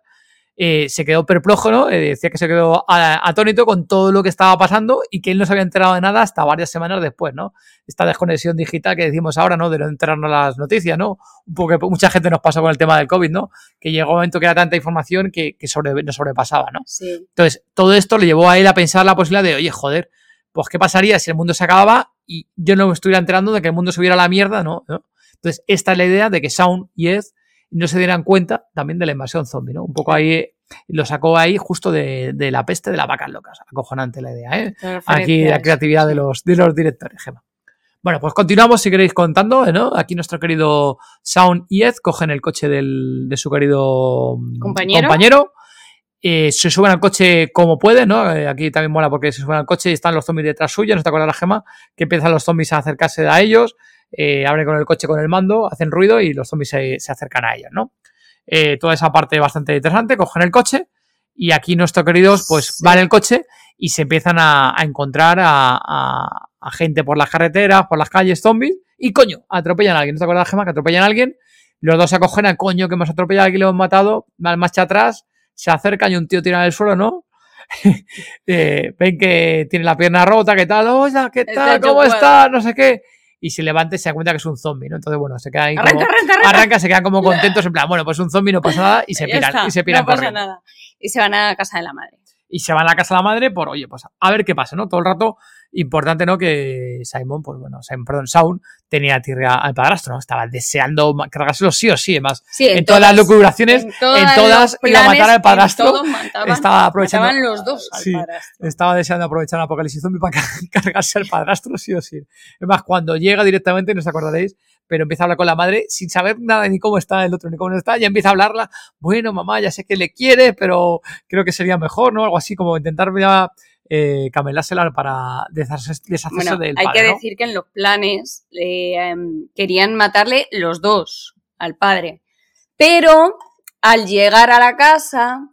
eh, se quedó perplejo, ¿no? Eh, decía que se quedó atónito con todo lo que estaba pasando y que él no se había enterado de nada hasta varias semanas después, ¿no? Esta desconexión digital que decimos ahora, ¿no? De no enterarnos las noticias, ¿no? Un poco que mucha gente nos pasó con el tema del COVID, ¿no? Que llegó un momento que era tanta información que, que sobre, nos sobrepasaba, ¿no? Sí. Entonces, todo esto le llevó a él a pensar la posibilidad de, oye, joder, pues qué pasaría si el mundo se acababa y yo no me estuviera enterando de que el mundo se hubiera a la mierda, ¿no? ¿No? Entonces, esta es la idea de que Sound y Ed no se dieran cuenta también de la invasión zombie, ¿no? Un poco ahí, eh, lo sacó ahí justo de, de la peste de las vacas locas. Acojonante la idea, ¿eh? Aquí la creatividad de los, de los directores, Gema. Bueno, pues continuamos si queréis contando, ¿no? Aquí nuestro querido Sound y Ed cogen el coche del, de su querido mm, ¿Compañero? compañero eh, se suben al coche como pueden, ¿no? Eh, aquí también mola porque se suben al coche y están los zombies detrás suya, ¿no te acuerdas la gema? Que empiezan los zombies a acercarse a ellos, eh, abren con el coche con el mando, hacen ruido y los zombies se, se acercan a ellos, ¿no? Eh, toda esa parte bastante interesante, cogen el coche y aquí nuestros queridos pues Sí. van en el coche y se empiezan a, a encontrar a, a- a gente por las carreteras, por las calles, zombies, y coño, atropellan a alguien. ¿No te acuerdas, Gema? Que atropellan a alguien, los dos se acogen al coño que hemos atropellado, aquí lo hemos matado, van marcha atrás, se acercan y un tío tira en el suelo, ¿no? Eh, ven que tiene la pierna rota, ¿qué tal? Hola, ¿qué tal? ¿Cómo está? No sé qué. Y se levanta y se da cuenta que es un zombie, ¿no? Entonces, bueno, se queda ahí como... Arranca, arranca, arranca. Arranca, se quedan como contentos, en plan, bueno, pues un zombie no pasa nada y se piran, está, y se piran no pasa corriendo nada. Y se van a casa de la madre. y se van a la casa de la madre por, oye, pues a ver qué pasa, ¿no? Todo el rato Importante, ¿no? Que Simon, pues bueno, Simon, perdón, Sound tenía tirria al padrastro, ¿no? Estaba deseando cargárselo sí o sí, además. Sí, en, todas las lucubraciones, en todas, los iba a matar planes, al padrastro. mataban- estaba aprovechando- los dos al Sí. Estaba deseando aprovechar el apocalipsis zombie para ca- cargarse al padrastro, sí o sí. Es más, cuando llega directamente, no os acordaréis, pero empieza a hablar con la madre sin saber nada ni cómo está el otro ni cómo no está, ya empieza a hablarla. Bueno, mamá, ya sé que le quiere, pero creo que sería mejor, ¿no? Algo así como intentar ya eh, camelársela para deshacerse, deshacerse Bueno, del hay padre, que ¿no? decir que en los planes eh, em, querían matarle los dos al padre. Pero al llegar a la casa,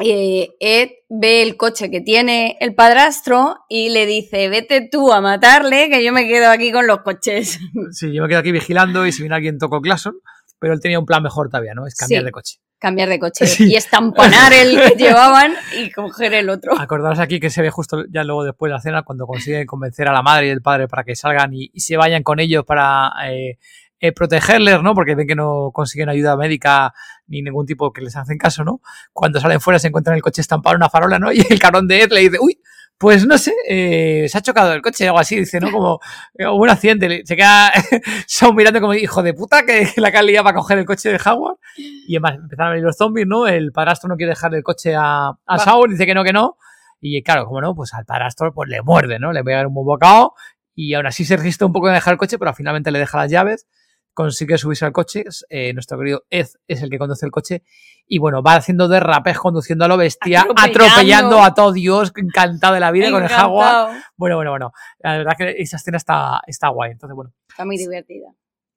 eh, Ed ve el coche que tiene el padrastro y le dice, vete tú a matarle, que yo me quedo aquí con los coches. Sí, yo me quedo aquí vigilando y si viene alguien toco claxon, pero él tenía un plan mejor todavía, ¿no? Es cambiar Sí. de coche. Cambiar de coche Sí. y estamponar el que llevaban y coger el otro. Acordaros aquí que se ve justo ya luego después de la cena cuando consiguen convencer a la madre y el padre para que salgan y, y se vayan con ellos para eh, eh, protegerles, ¿no? Porque ven que no consiguen ayuda médica ni ningún tipo que les hacen caso, ¿no? Cuando salen fuera se encuentran el coche estampado en una farola, ¿no? Y el carón de Ed le dice, uy, pues no sé, eh, se ha chocado el coche, algo así, dice, ¿no? Como eh, un accidente. Se queda Shaun mirando como hijo de puta que la que han liado para coger el coche de Howard. Y además empezaron a venir los zombies, ¿no? El padrastro no quiere dejarle el coche a, a Va. Saul, dice que no, que no. Y claro, como no, pues al padrastro pues le muerde, ¿no? Le pega un buen bocado y aún así se resiste un poco de dejar el coche, pero finalmente le deja las llaves, consigue subirse al coche. eh, nuestro querido Ed es el que conduce el coche y bueno, va haciendo derrapes conduciendo a lo bestia, Atropellando. atropellando, a todo Dios, encantado de la vida con el jaguar. Bueno, bueno, bueno. La verdad que esa escena está, está guay. Entonces, bueno, Está muy divertida.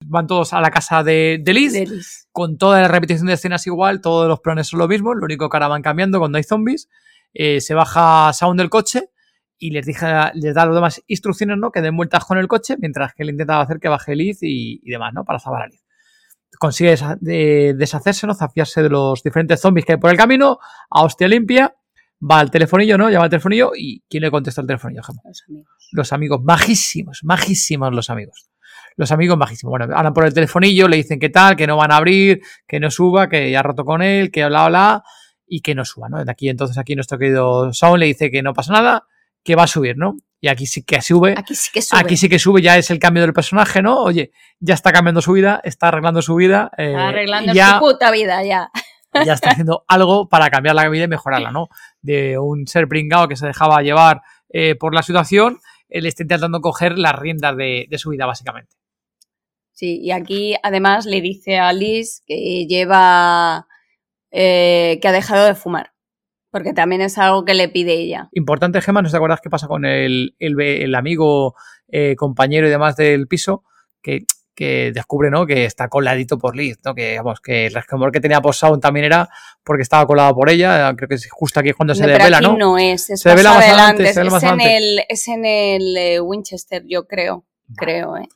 van todos a la casa de, de Liz Delis. con toda la repetición de escenas igual, todos los planes son lo mismo, lo único que ahora van cambiando cuando hay zombies. Eh, se baja Sound del coche y les, dije, les da las demás instrucciones, ¿no? Que den vueltas con el coche, mientras que él intentaba hacer que baje Liz y, y demás, ¿no? Para salvar a Liz. Consigue desa- de- deshacerse, ¿no? Zafiarse de los diferentes zombies que hay por el camino, a hostia limpia, va al telefonillo, ¿no? Llama al telefonillo y ¿quién le contesta el telefonillo, Gemma? Los amigos. los amigos, majísimos, majísimos los amigos. Los amigos majísimos. Bueno, hablan por el telefonillo, le dicen que tal, que no van a abrir, que no suba, que ya ha roto con él, que bla, bla, y que no suba, ¿no? De aquí, entonces, aquí nuestro querido Saul le dice que no pasa nada, que va a subir, ¿no? Y aquí sí que sube. Aquí sí que sube. Aquí sí que sube, ya es el cambio del personaje, ¿no? Oye, ya está cambiando su vida, está arreglando su vida. eh, Está arreglando ya, su puta vida ya. ya está haciendo algo para cambiar la vida y mejorarla, ¿no? De un ser pringado que se dejaba llevar eh, por la situación, él está intentando coger las riendas de, de su vida, básicamente. Sí, y aquí además le dice a Liz que lleva. eh, que ha dejado de fumar. Porque también es algo que le pide ella. Importante, Gemma, ¿no te acuerdas qué pasa con el, el, ve- el amigo, eh, compañero y demás del piso? Que, que descubre, ¿no? Que está coladito por Liz, ¿no? Que, vamos, que el resquemor que tenía por Sound también era porque estaba colado por ella. Creo que es justo aquí cuando se No, desvela, aquí ¿no? no es, es Se revela más adelante. adelante, se revela es, más en adelante. el, es en el eh, Winchester, yo creo. Creo, ¿eh?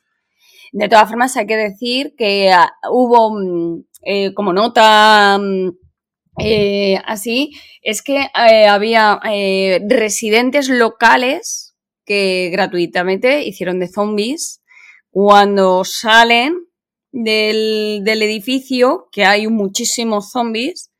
De todas formas, hay que decir que ah, hubo mm, eh, como nota mm, eh, así, es que eh, había eh, residentes locales que gratuitamente hicieron de zombies cuando salen del, del edificio, que hay muchísimos zombies,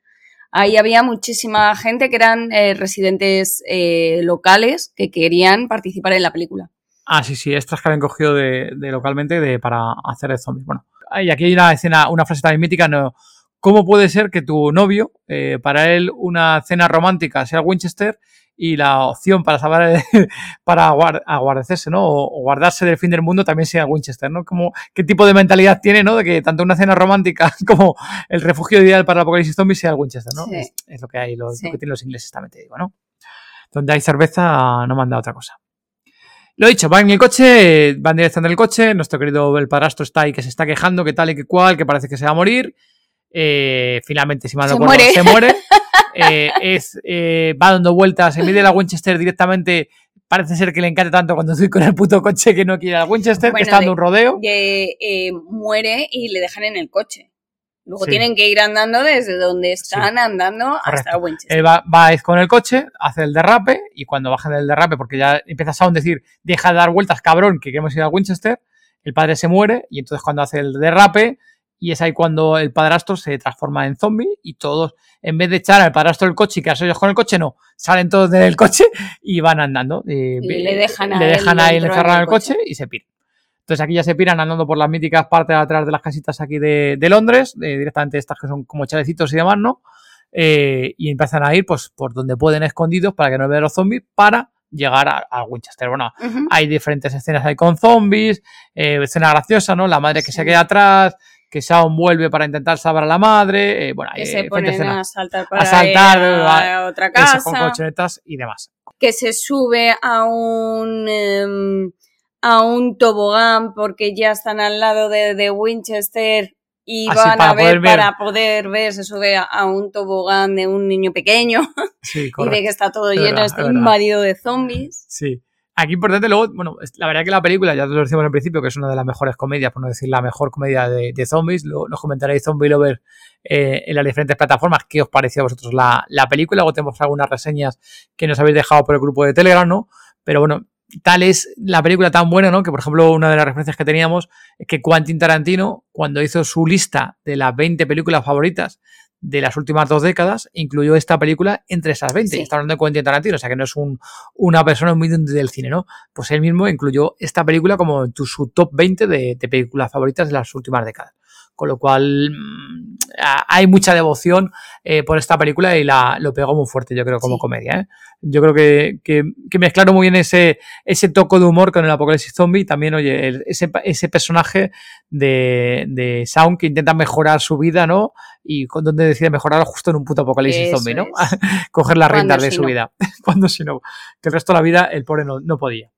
ahí había muchísima gente que eran eh, residentes eh, locales que querían participar en la película. Ah, sí, sí, extras que habían cogido de, de localmente de, para hacer de zombies. Bueno, y aquí hay una escena, una frase también mítica, ¿no? ¿Cómo puede ser que tu novio, eh, para él una cena romántica sea Winchester y la opción para salvar, para guar- aguardecerse, ¿no? O, o guardarse del fin del mundo también sea Winchester, ¿no? Como, ¿Qué tipo de mentalidad tiene, ¿no? De que tanto una cena romántica como el refugio ideal para el apocalipsis zombie sea el Winchester, ¿no? Sí. Es, es lo que hay, lo, Sí. lo que tienen los ingleses también, te digo, ¿no? Donde hay cerveza no manda otra cosa. Lo dicho, van en el coche, van directamente en el coche, nuestro querido el padrastro está ahí que se está quejando, que tal y que cual, que parece que se va a morir. Eh, finalmente, si mal no Se recuerdo, muere. se muere. Eh, es, eh, va dando vueltas, en vez de la Winchester directamente, parece ser que le encanta tanto cuando estoy con el puto coche que no quiere la Winchester, Bueno, que está dando de- un rodeo. Muere y le dejan en el coche. Luego Sí. tienen que ir andando desde donde están andando hasta. Winchester. Él va, va con el coche, hace el derrape y cuando baja del derrape, porque ya empieza a decir, deja de dar vueltas, cabrón, que queremos ir a Winchester, el padre se muere y entonces cuando hace el derrape Y es ahí cuando el padrastro se transforma en zombie y todos, en vez de echar al padrastro del coche y quedarse ellos con el coche, no, salen todos del coche y van andando. Y le dejan, le dejan ahí encerrado en el coche. y se piran. Entonces aquí ya se piran andando por las míticas partes atrás de las casitas aquí de, Londres, directamente estas que son como chalecitos y demás, ¿no? Eh, y empiezan a ir pues por donde pueden escondidos para que no vean los zombies para llegar a, Winchester. Bueno, hay diferentes escenas ahí con zombies, eh, escena graciosa, ¿no? La madre que se queda atrás, que Shaun vuelve para intentar salvar a la madre, eh, bueno, que se ponen a saltar para a, saltar, a, otra casa, con colchonetas y demás. Que se sube a un em, a un tobogán porque ya están al lado de, Winchester y ah, van a ver, para poder ver, se sube a, un tobogán de un niño pequeño y ve que está todo lleno, está invadido de zombies. Sí. Aquí importante luego, bueno, la verdad que la película, ya te lo decimos al principio, que es una de las mejores comedias, por no decir la mejor comedia de, zombies, lo, nos comentaréis Zombie Lover eh, en las diferentes plataformas, qué os pareció a vosotros la, la película, luego tenemos algunas reseñas que nos habéis dejado por el grupo de Telegram, ¿no? Pero bueno, tal es la película tan buena, ¿no? Que por ejemplo, una de las referencias que teníamos es que Quentin Tarantino, cuando hizo su lista de las 20 películas favoritas de las últimas dos décadas, incluyó esta película entre esas 20. Está hablando de Quentin Tarantino, o sea que no es un, una persona muy del cine, ¿no? Pues él mismo incluyó esta película como su top 20 de, de películas favoritas de las últimas décadas con lo cual mm, hay mucha devoción eh, por esta película y la, lo pegó muy fuerte, yo creo, como comedia. ¿eh? Yo creo que, que, que, mezclaron muy bien ese, ese toco de humor con el apocalipsis zombie. También, oye, ese, ese personaje de, de Sound que intenta mejorar su vida, ¿no? Y donde decide mejorarlo justo en un puto apocalipsis zombie, ¿no? Coger las riendas de su vida. Cuando si no, que el resto de la vida el pobre no, no podía.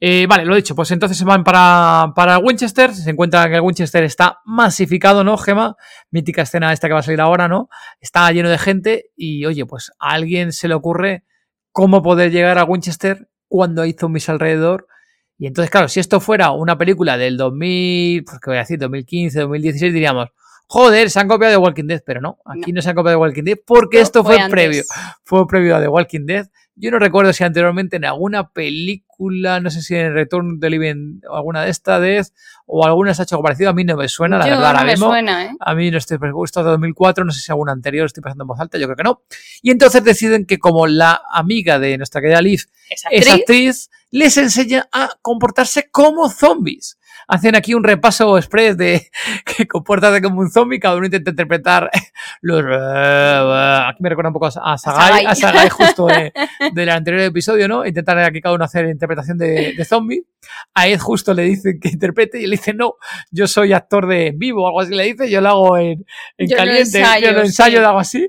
Eh, vale, lo he dicho, pues entonces se van para, para Winchester, se encuentra que el Winchester está masificado, ¿no, Gema? Mítica escena esta que va a salir ahora, ¿no? Está lleno de gente y, oye, pues a alguien se le ocurre cómo poder llegar a Winchester cuando hay zombies alrededor. Y entonces, claro, si esto fuera una película del 2000, pues que voy a decir, 2015, 2016, diríamos, joder, se han copiado de Walking Dead, pero no, aquí no, se han copiado de Walking Dead porque esto fue, fue previo, fue previo a The Walking Dead. Yo no recuerdo si anteriormente en alguna película, no sé si en Return de Living o alguna de estas de o alguna se ha hecho parecido. A mí no me suena, la verdad. No me suena, ¿eh? A mí no estoy esto de 2004, no sé si alguna anterior estoy pasando en voz alta, yo creo que no. Y entonces deciden que como la amiga de nuestra querida Liz es actriz les enseña a comportarse como zombies hacen aquí un repaso express de que comporta como un zombie, cada uno intenta interpretar los... Aquí me recuerda un poco a Sagai, a Sagai justo del anterior episodio, ¿no? Intentar aquí cada uno hacer interpretación de, de zombie. A Ed justo le dicen que interprete y él dice, no, yo soy actor de vivo o algo así le dice, yo lo hago en, caliente, yo lo ensayo de algo así.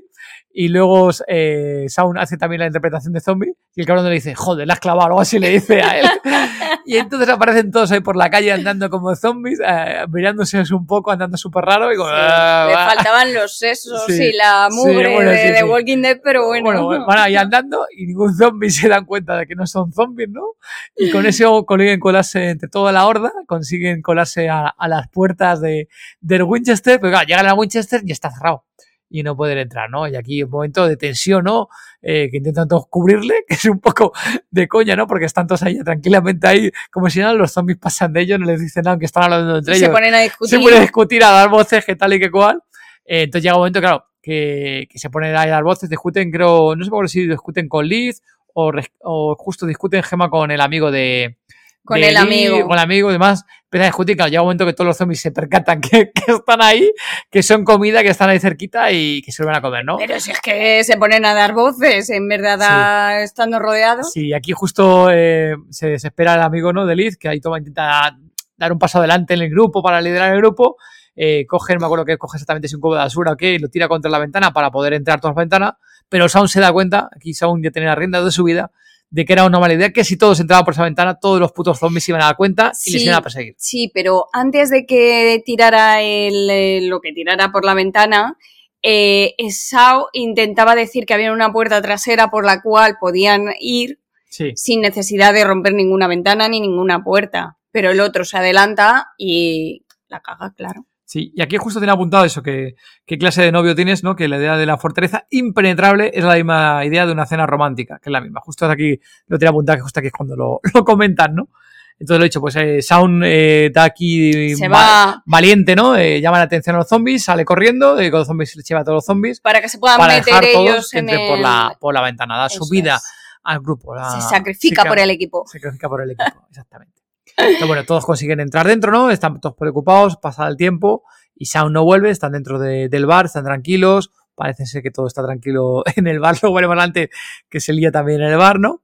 Y luego eh, Sound hace también la interpretación de zombie. Y el cabrón le dice, joder, la has clavado, algo así le dice a él. y entonces aparecen todos ahí por la calle andando como zombies, eh, mirándose un poco, andando súper raro. Y como, ah, le faltaban los sesos y la mugre de, Walking Dead, pero bueno. Bueno, van ahí andando y ningún zombie se dan cuenta de que no son zombies, ¿no? Y con eso consiguen colarse entre toda la horda, consiguen colarse a, las puertas de, del Winchester, pero claro, llegan a Winchester y está cerrado y no poder entrar, ¿no? Y aquí un momento de tensión, ¿no? Eh, que intentan todos cubrirle, que es un poco de coña, ¿no? Porque están todos ahí tranquilamente ahí, como si nada, los zombies pasan de ellos, no les dicen nada, que están hablando entre ellos. Se ponen a discutir. Se ponen a discutir, a dar voces, que tal y que cual. Eh, entonces llega un momento, claro, que, que, se ponen a dar voces, discuten, creo, no sé por si discuten con Liz o, o justo discuten Gema con el amigo de, con el amigo. Con el amigo y demás. Empieza a discutir, claro, llega un momento que todos los zombies se percatan que, están ahí, que son comida, que están ahí cerquita y que se van a comer, ¿no? Pero si es que se ponen a dar voces, en verdad, estando rodeados. Sí, aquí justo eh, se desespera el amigo, ¿no? De Liz, que ahí toma, intenta dar un paso adelante en el grupo para liderar el grupo. Eh, coge, me acuerdo que coge exactamente si un cubo de basura o qué, y lo tira contra la ventana para poder entrar todas las ventanas. Pero Sound se da cuenta, aquí Sound ya tiene la rienda de su vida, de que era una mala idea, que si todos entraban por esa ventana, todos los putos zombies iban a dar cuenta y les iban a perseguir. Sí, pero antes de que tirara el, eh, lo que tirara por la ventana, eh, Sao intentaba decir que había una puerta trasera por la cual podían ir sin necesidad de romper ninguna ventana ni ninguna puerta. Pero el otro se adelanta y la caga, claro. Sí, y aquí justo tiene apuntado eso, que qué clase de novio tienes, ¿no? Que la idea de la fortaleza impenetrable es la misma idea de una cena romántica, que es la misma. Justo aquí lo tiene apuntado, que justo aquí es cuando lo, lo comentan, ¿no? Entonces lo he dicho, pues eh, Sound eh, está aquí Se va- va valiente, ¿no? Eh, llama la atención a los zombies, sale corriendo, eh, con los zombies se le lleva a todos los zombies para que se puedan para meter dejar ellos todos en el... por la, por la ventana, da Eso su vida es. al grupo. la- Se sacrifica por el equipo. Se sacrifica por el equipo, exactamente. Bueno, todos consiguen entrar dentro, ¿no? Están todos preocupados, pasa el tiempo y Sound no vuelve, están dentro de- del bar, están tranquilos, parece ser que todo está tranquilo en el bar, luego veremos antes que se lía también en el bar, ¿no?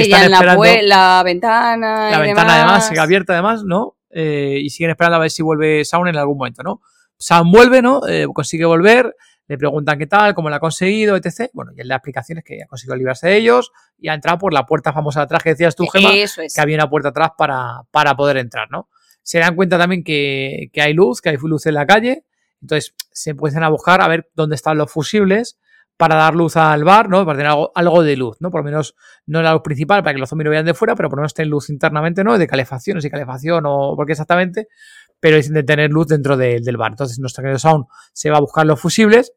Y están esperando- la ventana. La y ventana demás. además sigue abierta además, ¿no? Eh, y siguen esperando a ver si vuelve Sound en algún momento, ¿no? Sound vuelve, ¿no? Eh, consigue volver, le preguntan qué tal, cómo lo ha conseguido, etc. Bueno, y él da explicaciones que ha conseguido librarse de ellos y ha entrado por la puerta famosa de atrás que decías tú, Gemma, Eso es. que había una puerta atrás para, para poder entrar, ¿no? Se dan cuenta también que, que hay luz, que hay luz en la calle, entonces se empiezan a buscar a ver dónde están los fusibles para dar luz al bar, ¿no? Para tener algo, algo de luz, ¿no? Por lo menos no la luz principal para que los zombies lo vean de fuera, pero por lo menos tener luz internamente, ¿no? De calefacción, no sé calefacción o por qué exactamente, pero es de tener luz dentro de- del bar. Entonces nuestro querido Sound se va a buscar los fusibles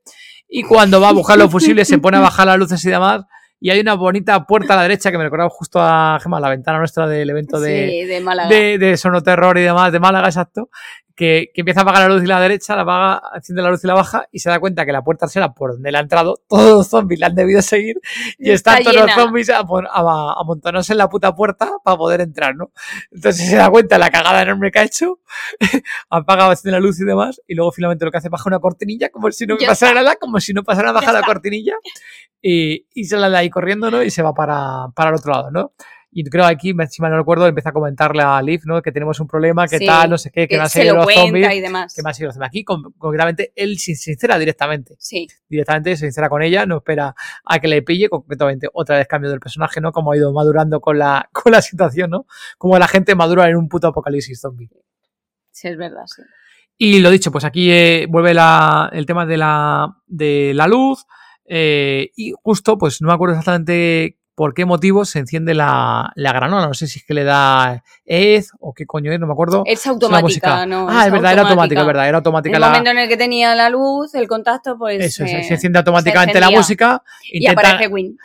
y cuando va a buscar los fusibles se pone a bajar las luces y demás y hay una bonita puerta a la derecha que me recordaba justo a Gemma, la ventana nuestra del evento de, Sí, de Málaga. de, de Sonoterror y demás, de Málaga, exacto, que, que empieza a apagar la luz y la derecha, la apaga, enciende la luz y la baja y se da cuenta que la puerta trasera por donde él ha entrado, todos los zombies le han debido seguir y Está están todos los llena. zombies a, pon- a, amontonarse en la puta puerta para poder entrar, ¿no? Entonces se da cuenta la cagada enorme que ha hecho, apaga enciende la luz y demás y luego finalmente lo que hace baja una cortinilla como si no Ya pasara está. nada, como si no pasara baja Ya la está. cortinilla y, y se la da ahí corriendo, ¿no? Y se va para, para el otro lado, ¿no? Y creo aquí, si mal no recuerdo, empieza a comentarle a Liv, ¿no? Que tenemos un problema, que Sí, tal, no sé qué, que, me han se seguido lo los cuenta zombies. y demás. Que me han seguido los zombies. Aquí, con- concretamente, él se sincera directamente. Sí, Directamente se sincera con ella, no espera a que le pille, concretamente, otra vez cambio del personaje, ¿no? Como ha ido madurando con la, con la situación, ¿no? Como la gente madura en un puto apocalipsis zombie. sí, es verdad, sí. Y lo dicho, pues aquí eh, vuelve la- el tema de la, de la luz. eh, y justo, pues no me acuerdo exactamente por qué motivo se enciende la, la granola. No sé si es que le da EZ o qué coño es, no me acuerdo. Es automática. ¿no? ah, es verdad, era automática, es verdad, era En automática el la. momento en el que tenía la luz, el contacto, pues. Eso, eh, se enciende automáticamente la música. Y intenta- aparece Win.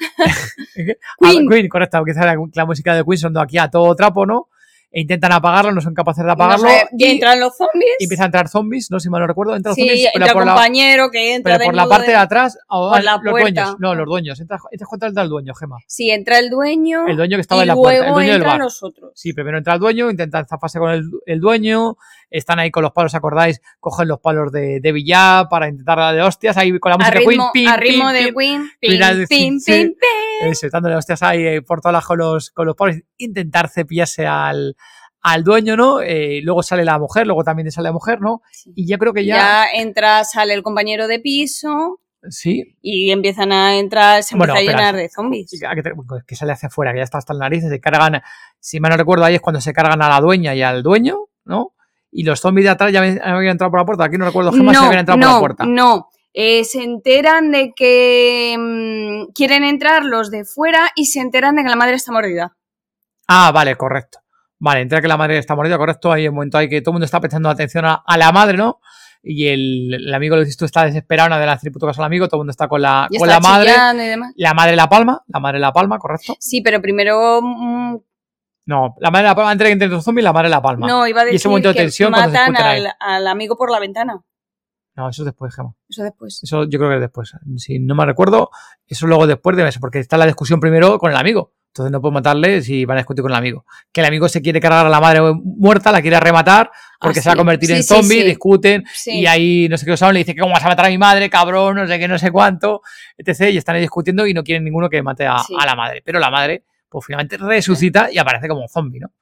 ¿Qué? Queen. Ah, Queen, correcto, quizá la, la música de Queen sonando aquí a todo trapo, ¿no? E intentan apagarlo, no son capaces de No apagarlo. sé, y y, entran los zombies. y empiezan a entrar zombies, no si mal no recuerdo, entran sí, zombies, entra el la, compañero que entra pero por la parte de de- atrás, o por la los puerta. dueños, no, los dueños. Entras, contra el dueño, Gema. Sí, entra el dueño. El dueño que estaba y en la luego puerta, el dueño del entran bar. los otros. Sí, primero entra el dueño, intentan zafarse con el, el dueño, están ahí con los palos, ¿acordáis? Cogen los palos de, de billar para intentar darle hostias, ahí con la música de ritmo, Queen, a ritmo de. Queen. Sí. pim. Eso, dándole hostias ahí eh, por todas las con los, con los palos, intentar cepillarse al, al dueño, ¿no? Eh, luego sale la mujer, luego también sale la mujer, ¿no? Sí. Y yo creo que Ya ya, entra, sale el compañero de piso sí, y empiezan a entrar, se Bueno, empieza a llenar de zombies. Que, te- que sale hacia afuera, que ya está hasta las narices, se cargan, si mal no recuerdo, ahí es cuando se cargan a la dueña y al dueño, ¿no? Y los zombies de atrás ya habían, entrado por la puerta, aquí no recuerdo, Gemma si habían entrado no, por la puerta. No, Eh, se enteran de que mm, quieren entrar los de fuera y se enteran de que la madre está mordida. Ah, vale, correcto. Vale, entra que la madre está mordida, correcto, hay un momento ahí que todo el mundo está prestando atención a, a la madre, ¿no? Y el, el amigo, lo dices tú, está desesperado, no de puto caso al amigo, todo el mundo está con la, Y con la madre. y demás. La madre la palma, la madre la palma, correcto. Sí, pero primero mm, No, la madre la palma, antes de que entre los zombies, la madre la palma. no iba a Y decir ese momento de que tensión se matan ahí. al, al amigo por la ventana. No, eso es después, Gemma. Eso después. Eso yo creo que es después. Si no me recuerdo, eso luego después debe ser, porque está la discusión primero con el amigo. Entonces no puedo matarle si van a discutir con el amigo. Que el amigo se quiere cargar a la madre muerta, la quiere rematar, porque Ah, se va a convertir Sí, en zombie, sí. discuten, y ahí no sé qué lo saben, le dice que cómo vas a matar a mi madre, cabrón, no sé qué, no sé cuánto, etc. Y están ahí discutiendo y no quieren ninguno que mate a, a la madre. Pero la madre, pues finalmente resucita y aparece como un zombie, ¿no?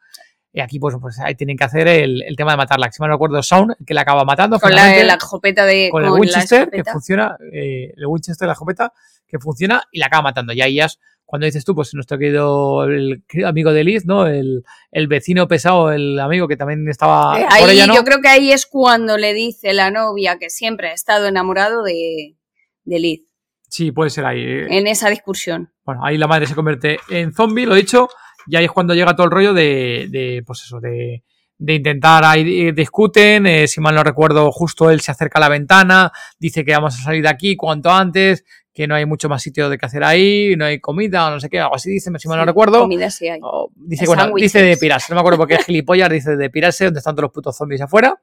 Y aquí, pues, pues ahí tienen que hacer el, el tema de matarla. Si mal no recuerdo, Sound, que la acaba matando. Con la, la escopeta de. con el la Winchester que funciona, eh, el Winchester, la escopeta, que funciona y la acaba matando. Y ahí ya es cuando dices tú, pues nuestro querido el querido amigo de Liz, ¿no? El, el vecino pesado, el amigo que también estaba Eh, por ahí ella, ¿no? yo creo que ahí es cuando le dice la novia que siempre ha estado enamorado de, de Liz. Sí, puede ser ahí. eh. En esa discusión. Bueno, ahí la madre se convierte en zombie, lo he dicho, y ahí es cuando llega todo el rollo de, de pues eso, de, de intentar, ahí discuten, eh, si mal no recuerdo, justo él se acerca a la ventana, dice que vamos a salir de aquí cuanto antes, que no hay mucho más sitio de que hacer ahí, no hay comida o no sé qué, algo así dice, si mal no recuerdo. Comida sí hay. O dice, bueno, dice de pirarse, no me acuerdo por qué es gilipollas, dice de pirarse, donde están todos los putos zombies afuera.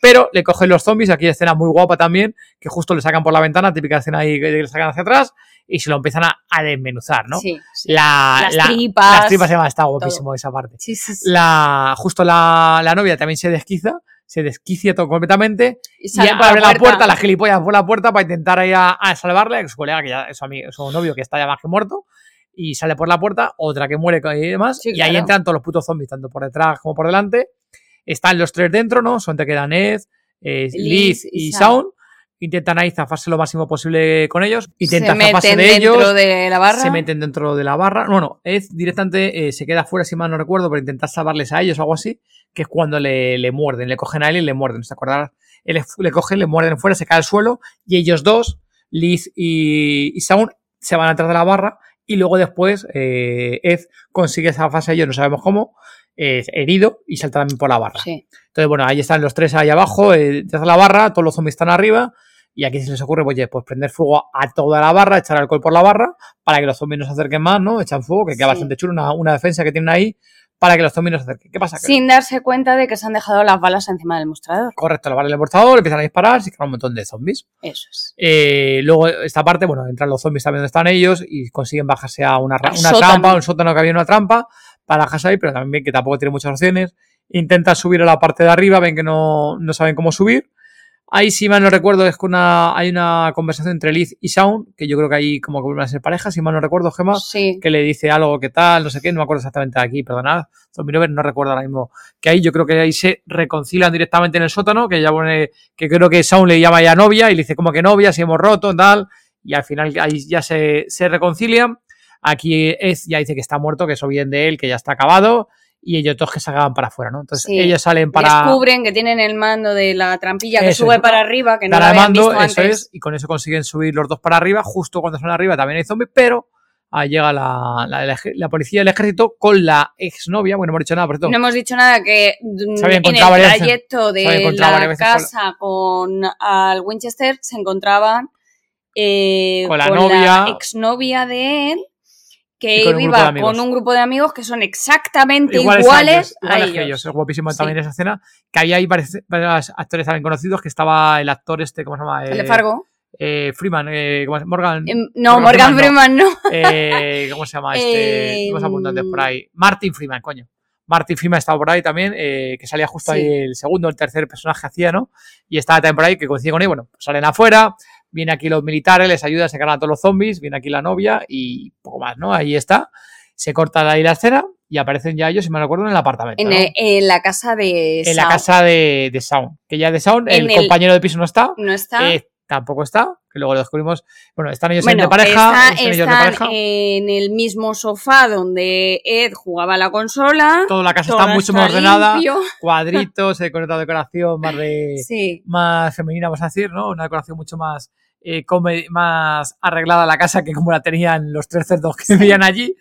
Pero le cogen los zombies, aquí hay escena muy guapa también, que justo le sacan por la ventana, típica escena ahí que le sacan hacia atrás, y se lo empiezan a, a desmenuzar, ¿no? Sí, sí. La, Las la- tripas, Las tripas se llama, está guapísimo esa parte. Sí, sí, sí. La, justo la, la novia también se desquiza, se desquicia todo completamente Y y abre la puerta, la gilipollas por la puerta para intentar ir a, a salvarle a su colega, que ya es su, amigo, su novio, que está ya más que muerto. Y sale por la puerta, otra que muere y demás. Sí, y ahí entran todos los putos zombies, tanto por detrás como por delante. Están los tres dentro, ¿no? Son te quedan Ed, eh, Liz Liz y y Sound. Intentan ahí zafarse lo máximo posible con ellos. Intentan se zafarse meten de dentro ellos. de la barra. Se meten dentro de la barra. Bueno, Ed directamente eh, se queda fuera, si mal no recuerdo, para intentar salvarles a ellos o algo así, que es cuando le, le muerden, le cogen a él y le muerden. ¿Se acordarás? Él le, le cogen, le muerden fuera, se cae al suelo y ellos dos, Liz y, y Sound, se van atrás de la barra y luego después eh, Ed consigue esa fase ellos, no sabemos cómo, eh, herido y salta también por la barra. Sí. Entonces, bueno, ahí están los tres ahí abajo, eh, detrás de la barra, todos los zombies están arriba. Y aquí se les ocurre, pues, oye, pues prender fuego a toda la barra, echar alcohol por la barra, para que los zombies no se acerquen más, ¿no? Echan fuego, que queda Sí. bastante chulo, una, una defensa que tienen ahí, para que los zombies no se acerquen. ¿Qué pasa? Sin darse cuenta de que se han dejado las balas encima del mostrador. Correcto, la barra del portador, empiezan a disparar, se quedan un montón de zombies. Eso es. Eh, luego, esta parte, bueno, entran los zombies también donde están ellos y consiguen bajarse a una, sótano. trampa, un sótano que había una trampa, para bajarse ahí, pero también que tampoco tiene muchas opciones. Intentan subir a la parte de arriba, ven que no, no saben cómo subir. Ahí, si mal no recuerdo, es que una, hay una conversación entre Liz y Shaun, que yo creo que ahí como que vuelven a ser pareja, si mal no recuerdo, Gemma, Sí. que le dice algo, que tal, no sé qué, no me acuerdo exactamente de aquí, perdonad, Zombie Lover, no recuerdo ahora mismo, que ahí yo creo que ahí se reconcilian directamente en el sótano, que ya pone, que creo que Shaun le llama ya novia y le dice como que novia, si hemos roto, tal, y al final ahí ya se, se reconcilian. Aquí Ed ya dice que está muerto, que eso viene de él, que ya está acabado, y ellos dos que salgan para afuera, ¿no? Entonces Sí. ellos salen para Descubren que tienen el mando de la trampilla que Eso sube para arriba, que no lo habían mando, visto eso es, y con eso consiguen subir los dos para arriba, justo cuando son arriba también hay zombies, pero ahí llega la, la, la- la policía del ejército con la exnovia, bueno, no hemos dicho nada, por cierto, No hemos dicho nada que Se en el trayecto se de la veces con- casa con al Winchester se encontraban eh, Con la novia. exnovia de él que iba con un grupo de amigos que son exactamente iguales, iguales, a ellos, a iguales ellos. que ellos. Es guapísimo Sí. también esa escena, que ahí hay varios, varios actores también conocidos, que estaba el actor este, ¿cómo se llama? El de Eh, Fargo. eh, Freeman, eh, ¿cómo se- Morgan, Em, no, Morgan Morgan Freeman Freeman no. eh, ¿cómo se llama este? Eh, Tenemos apuntantes por ahí. Martin Freeman, coño. Martin Freeman estaba por ahí también, eh, que salía justo Sí. ahí el segundo el tercer personaje hacía, ¿no? Y estaba también por ahí, que coincide con él. Bueno, pues salen afuera, vienen aquí los militares, les ayudan, se a todos los zombies, viene aquí la novia y poco más, ¿no? Ahí está. Se corta ahí la escena y aparecen ya ellos, si me recuerdo, en el apartamento. En, ¿no? el- en la casa de en la casa de, de Sound. Que ya de Sound, En el, el- compañero de piso no está. no está. eh, tampoco está, que luego lo descubrimos. Bueno, están ellos bueno, de pareja. está- están ellos de pareja. en el mismo sofá donde Ed jugaba la consola. Toda la casa está mucho más ordenada. limpio. Cuadritos, eh, con otra decoración más de Sí. más femenina, vamos a decir, ¿no? Una decoración mucho más eh, más arreglada la casa que como la tenían los tres cerdos que vivían allí.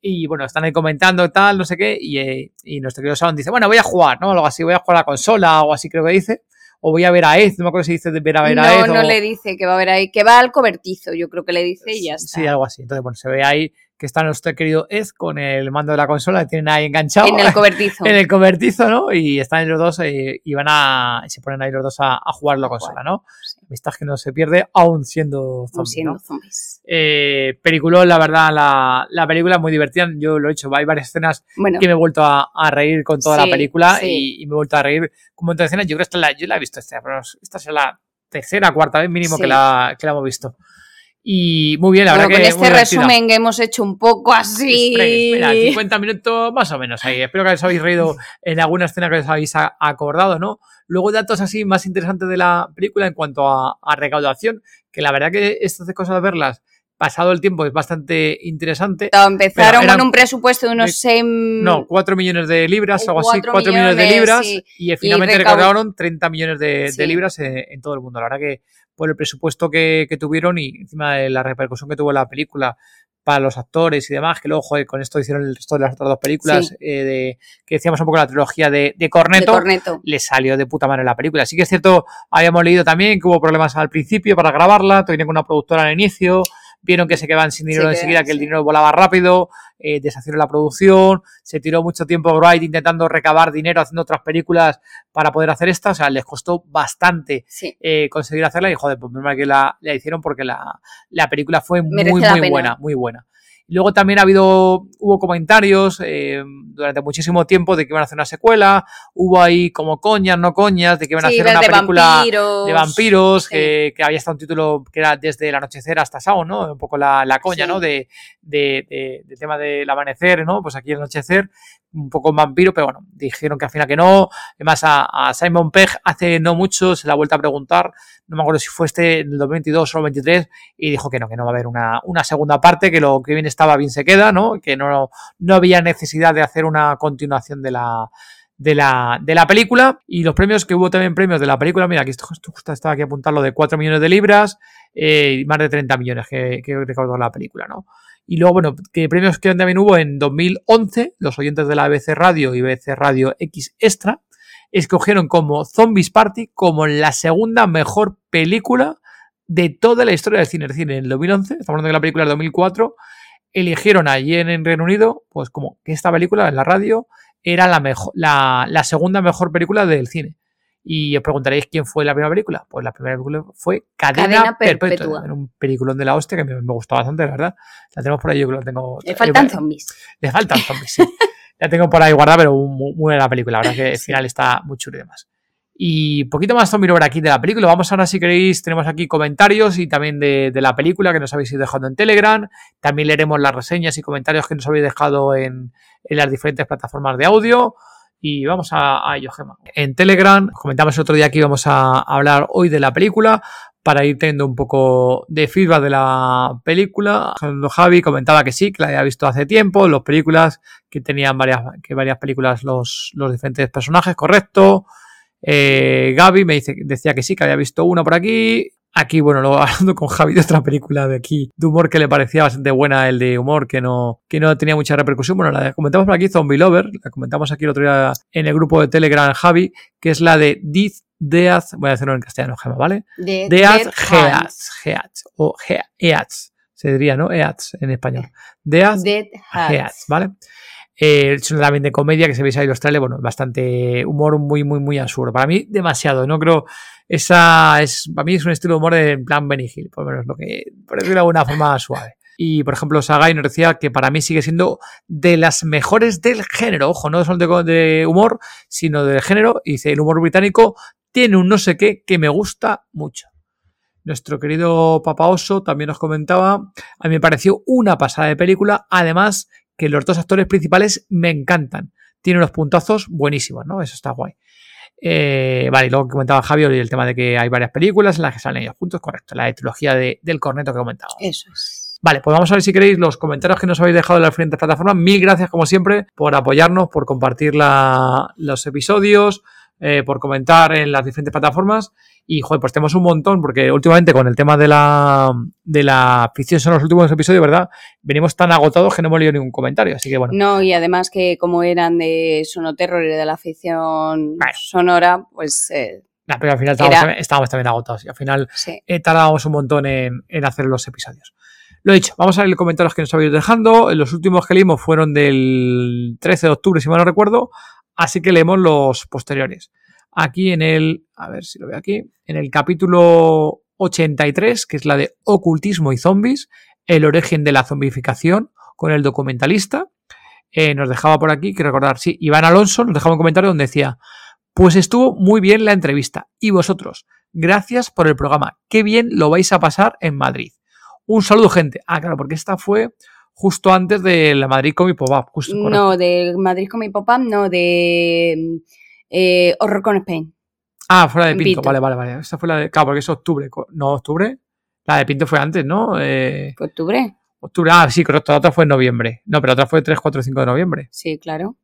Y bueno, están ahí comentando tal, no sé qué. Y, eh, y nuestro querido Sound dice, bueno, voy a jugar, ¿no? Algo así, voy a jugar a la consola o así creo que dice. O voy a ver a Ed, no me acuerdo si dice de ver a ver a No, Ed. no o- le dice que va a ver ahí, que va al cobertizo, yo creo que le dice y ya está. Sí, algo así. Entonces, bueno, se ve ahí que está nuestro querido Ed con el mando de la consola, que tienen ahí enganchado. en el cobertizo. en el cobertizo, ¿no? Y están los dos eh, y van a. se ponen ahí los dos a, a jugar la consola, ¿no? Amistad que no se pierde, aún siendo Como zombie, siendo ¿no? zombies. Eh, peliculón, la verdad, la, la película es muy divertida. Yo lo he hecho, hay varias escenas Bueno, que me he vuelto a, a reír con toda Sí, la película sí. y, y me he vuelto a reír con un montón de escenas. Yo creo que esta la, yo la he visto esta, pero esta es la tercera, cuarta vez mínimo Sí. que, la, que la hemos visto. Y muy bien, la bueno, verdad con que muy este divertida. resumen que hemos hecho un poco así. Mira, 50 minutos más o menos ahí. Espero que os habéis reído en alguna escena que os habéis acordado, ¿no? Luego datos así más interesantes de la película en cuanto a, a recaudación, que la verdad que estas cosas de verlas pasado el tiempo es bastante interesante. Empezaron con un presupuesto de unos de- 6 No, 4 millones de libras algo así, Cuatro 4 millones, de millones, libras sí. y finalmente recau- recaudaron 30 millones de, de Sí. libras en, en todo el mundo. La verdad que por el presupuesto que, que tuvieron y encima de la repercusión que tuvo la película para los actores y demás, que luego, joder, con esto hicieron el resto de las otras dos películas, Sí. eh, de, que decíamos un poco la trilogía de, de Corneto. le salió de puta madre la película. Sí que es cierto, habíamos leído también que hubo problemas al principio para grabarla, con una productora al inicio, vieron que se quedaban sin dinero Se enseguida, que el dinero volaba rápido, eh, deshacieron la producción, se tiró mucho tiempo Wright intentando recabar dinero haciendo otras películas para poder hacer esta, o sea, les costó bastante Sí. eh, conseguir hacerla y joder, pues menos que la, la hicieron porque la, la película fue Merece muy, muy buena, muy buena. Luego también ha habido, hubo comentarios eh, durante muchísimo tiempo de que iban a hacer una secuela, hubo ahí como coñas, no coñas, de que iban a hacer una de película vampiros. de vampiros, Sí. que, que había estado un título que era desde el anochecer hasta Sao, ¿no? Un poco la, la coña, Sí. ¿no? De, de, de- del tema del amanecer, ¿no? Pues aquí el anochecer, un poco vampiro, pero bueno, dijeron que al final que no. Además, a, Simon Pegg hace no mucho se la ha vuelto a preguntar, no me acuerdo si fue este en el 2022 o el 23, y dijo que no, que no va a haber una, una segunda parte, que lo que bien estaba bien se queda, ¿no? Que no, no había necesidad de hacer una continuación de la, de la, de la película y los premios que hubo también premios de la película, mira, aquí esto, esto estaba aquí apuntarlo de 4 millones de libras eh, y más de 30 millones que, que recaudó la película, ¿no? Y luego, bueno, que premios que también hubo en 2011, los oyentes de la BBC Radio y BBC Radio X Extra, escogieron como Zombies Party como la segunda mejor película de toda la historia del cine. Es decir, en el 2011, estamos hablando de la película del 2004, eligieron allí en, Reino Unido, pues como que esta película en la radio era la, mejor, la segunda mejor película del cine. Y os preguntaréis quién fue la primera película. Pues la primera película fue Cadena, Cadena Perpetua. Perpetua. Era un peliculón de la hostia que me, me gustó bastante, la verdad. La tenemos por ahí, yo que la tengo. Le faltan eh, zombies. Le faltan zombies, sí. la tengo por ahí guardada, pero muy, muy buena película. La verdad que el final está muy chulo y demás. Y poquito más zombie over aquí de la película. Vamos ahora, si queréis, tenemos aquí comentarios y también de, de la película que nos habéis ido dejando en Telegram. También leeremos las reseñas y comentarios que nos habéis dejado en, en las diferentes plataformas de audio. Y vamos a, a ello. En Telegram comentamos el otro día que íbamos a hablar hoy de la película para ir teniendo un poco de feedback de la película. Javi comentaba que sí, que la había visto hace tiempo, las películas, que tenían varias, que varias películas los, los diferentes personajes, correcto. Eh, Gaby me dice, decía que sí, que había visto una por aquí. Aquí, bueno, luego hablando con Javi de otra película de aquí, de humor que le parecía bastante buena, el de humor que no, que no tenía mucha repercusión. Bueno, la comentamos por aquí, Zombie Lover, la comentamos aquí el otro día en el grupo de Telegram Javi, que es la de Death Death, voy a decirlo en castellano, Gema, ¿vale? De Death Dead Heats, Heats, o He- Eats, se diría, ¿no? Eats en español. Death Hands. Dead Hands. Heats, ¿vale? Eh, es también de comedia que se veis ahí los trailers, bueno, bastante humor muy, muy, muy absurdo. Para mí, demasiado. No creo. Esa es. Para mí es un estilo de humor en plan Benny por lo menos lo que. Por decirlo de alguna forma suave. Y por ejemplo, Sagai nos decía que para mí sigue siendo de las mejores del género. Ojo, no solo de, de humor, sino del género. Y dice: el humor británico tiene un no sé qué que me gusta mucho. Nuestro querido Papa Oso también nos comentaba. A mí me pareció una pasada de película. Además, que los dos actores principales me encantan. Tiene unos puntazos buenísimos, ¿no? Eso está guay. Eh, vale, y luego comentaba Javier el tema de que hay varias películas en las que salen ellos juntos, correcto, la trilogía de, del corneto que comentaba. Eso es. Vale, pues vamos a ver si queréis los comentarios que nos habéis dejado en las diferentes plataformas. Mil gracias, como siempre, por apoyarnos, por compartir la- los episodios, eh, por comentar en las diferentes plataformas. Y, joder, pues tenemos un montón, porque últimamente con el tema de la, de la ficción son los últimos episodios, ¿verdad? Venimos tan agotados que no hemos leído ningún comentario. Así que, bueno, No, y además que como eran de Sonoterror y de la ficción sonora, pues eh, nah, pero al final estábamos, Era- también, estábamos también agotados. Y al final sí. eh, tardábamos un montón en, en hacer los episodios. Lo dicho, vamos a ver los comentarios que nos habéis dejando. Los últimos que leímos fueron del 13 de octubre, si mal no recuerdo. Así que leemos los posteriores. Aquí en el, a ver si lo veo aquí, en el capítulo 83, que es la de ocultismo y zombies, el origen de la zombificación, con el documentalista. Eh, nos dejaba por aquí, que recordar, sí, Iván Alonso nos dejaba un comentario donde decía, pues estuvo muy bien la entrevista. Y vosotros, gracias por el programa. Qué bien lo vais a pasar en Madrid. Un saludo, gente. Ah, claro, porque esta fue justo antes de la Madrid Comic Pop-Up. Justo, correcto. No, de Madrid con mi papá, no, de eh, Horror con Spain. Ah, fue la de Pinto. Pinto. Vale, vale, vale. Esta fue la de. Claro, porque es octubre. No, octubre. La de Pinto fue antes, ¿no? Eh, ¿Fue octubre? octubre. Ah, sí, correcto. La otra fue en noviembre. No, pero la otra fue 3, 4, 5 de noviembre. Sí, claro.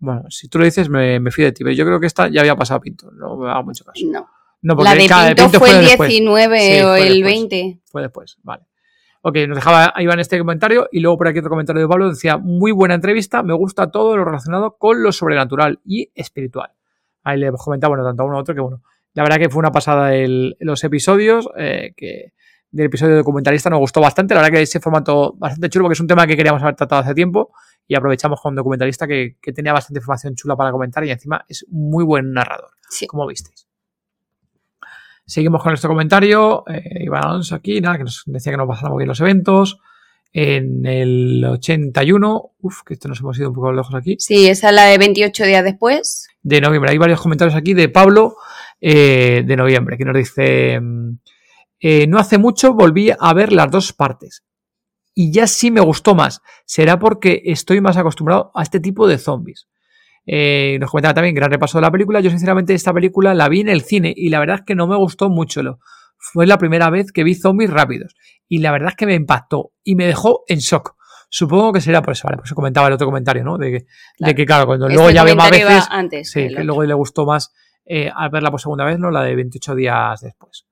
Bueno, si tú lo dices, me, me fío de ti. Pero yo creo que esta ya había pasado Pinto. No me haga mucho caso. No. No, porque La de Pinto, fue el después. 19 Sí, o el después. 20. Fue después, vale. Ok, nos dejaba Iván este comentario y luego por aquí otro comentario de Pablo decía, muy buena entrevista, me gusta todo lo relacionado con lo sobrenatural y espiritual. Ahí le comentaba, bueno, tanto a uno a otro que bueno, la verdad que fue una pasada el, los episodios, eh, que del episodio documentalista nos gustó bastante, la verdad que ese formato bastante chulo porque es un tema que queríamos haber tratado hace tiempo y aprovechamos con un documentalista que, que tenía bastante información chula para comentar y encima es muy buen narrador, Sí. como visteis. Seguimos con nuestro comentario. Eh, Iván Alonso aquí, nada, que nos decía que no pasáramos bien los eventos. En el 81, uff, que esto nos hemos ido un poco lejos aquí, Sí, esa es la de 28 días después. de noviembre. Hay varios comentarios aquí de Pablo eh, de noviembre, que nos dice, mm, eh, no hace mucho volví a ver las dos partes. Y ya sí me gustó más. Será porque estoy más acostumbrado a este tipo de zombies. Eh, nos comentaba también, gran repaso de la película. Yo sinceramente esta película la vi en el cine y la verdad es que no me gustó mucho. Lo, fue la primera vez que vi zombies rápidos y la verdad es que me impactó y me dejó en shock. Supongo que será por eso, vale, por eso comentaba el otro comentario, ¿no? De que, de que claro, cuando luego Este ya ve más veces, antes. sí, que luego le gustó más eh, al verla por segunda vez, ¿no? La de 28 días después.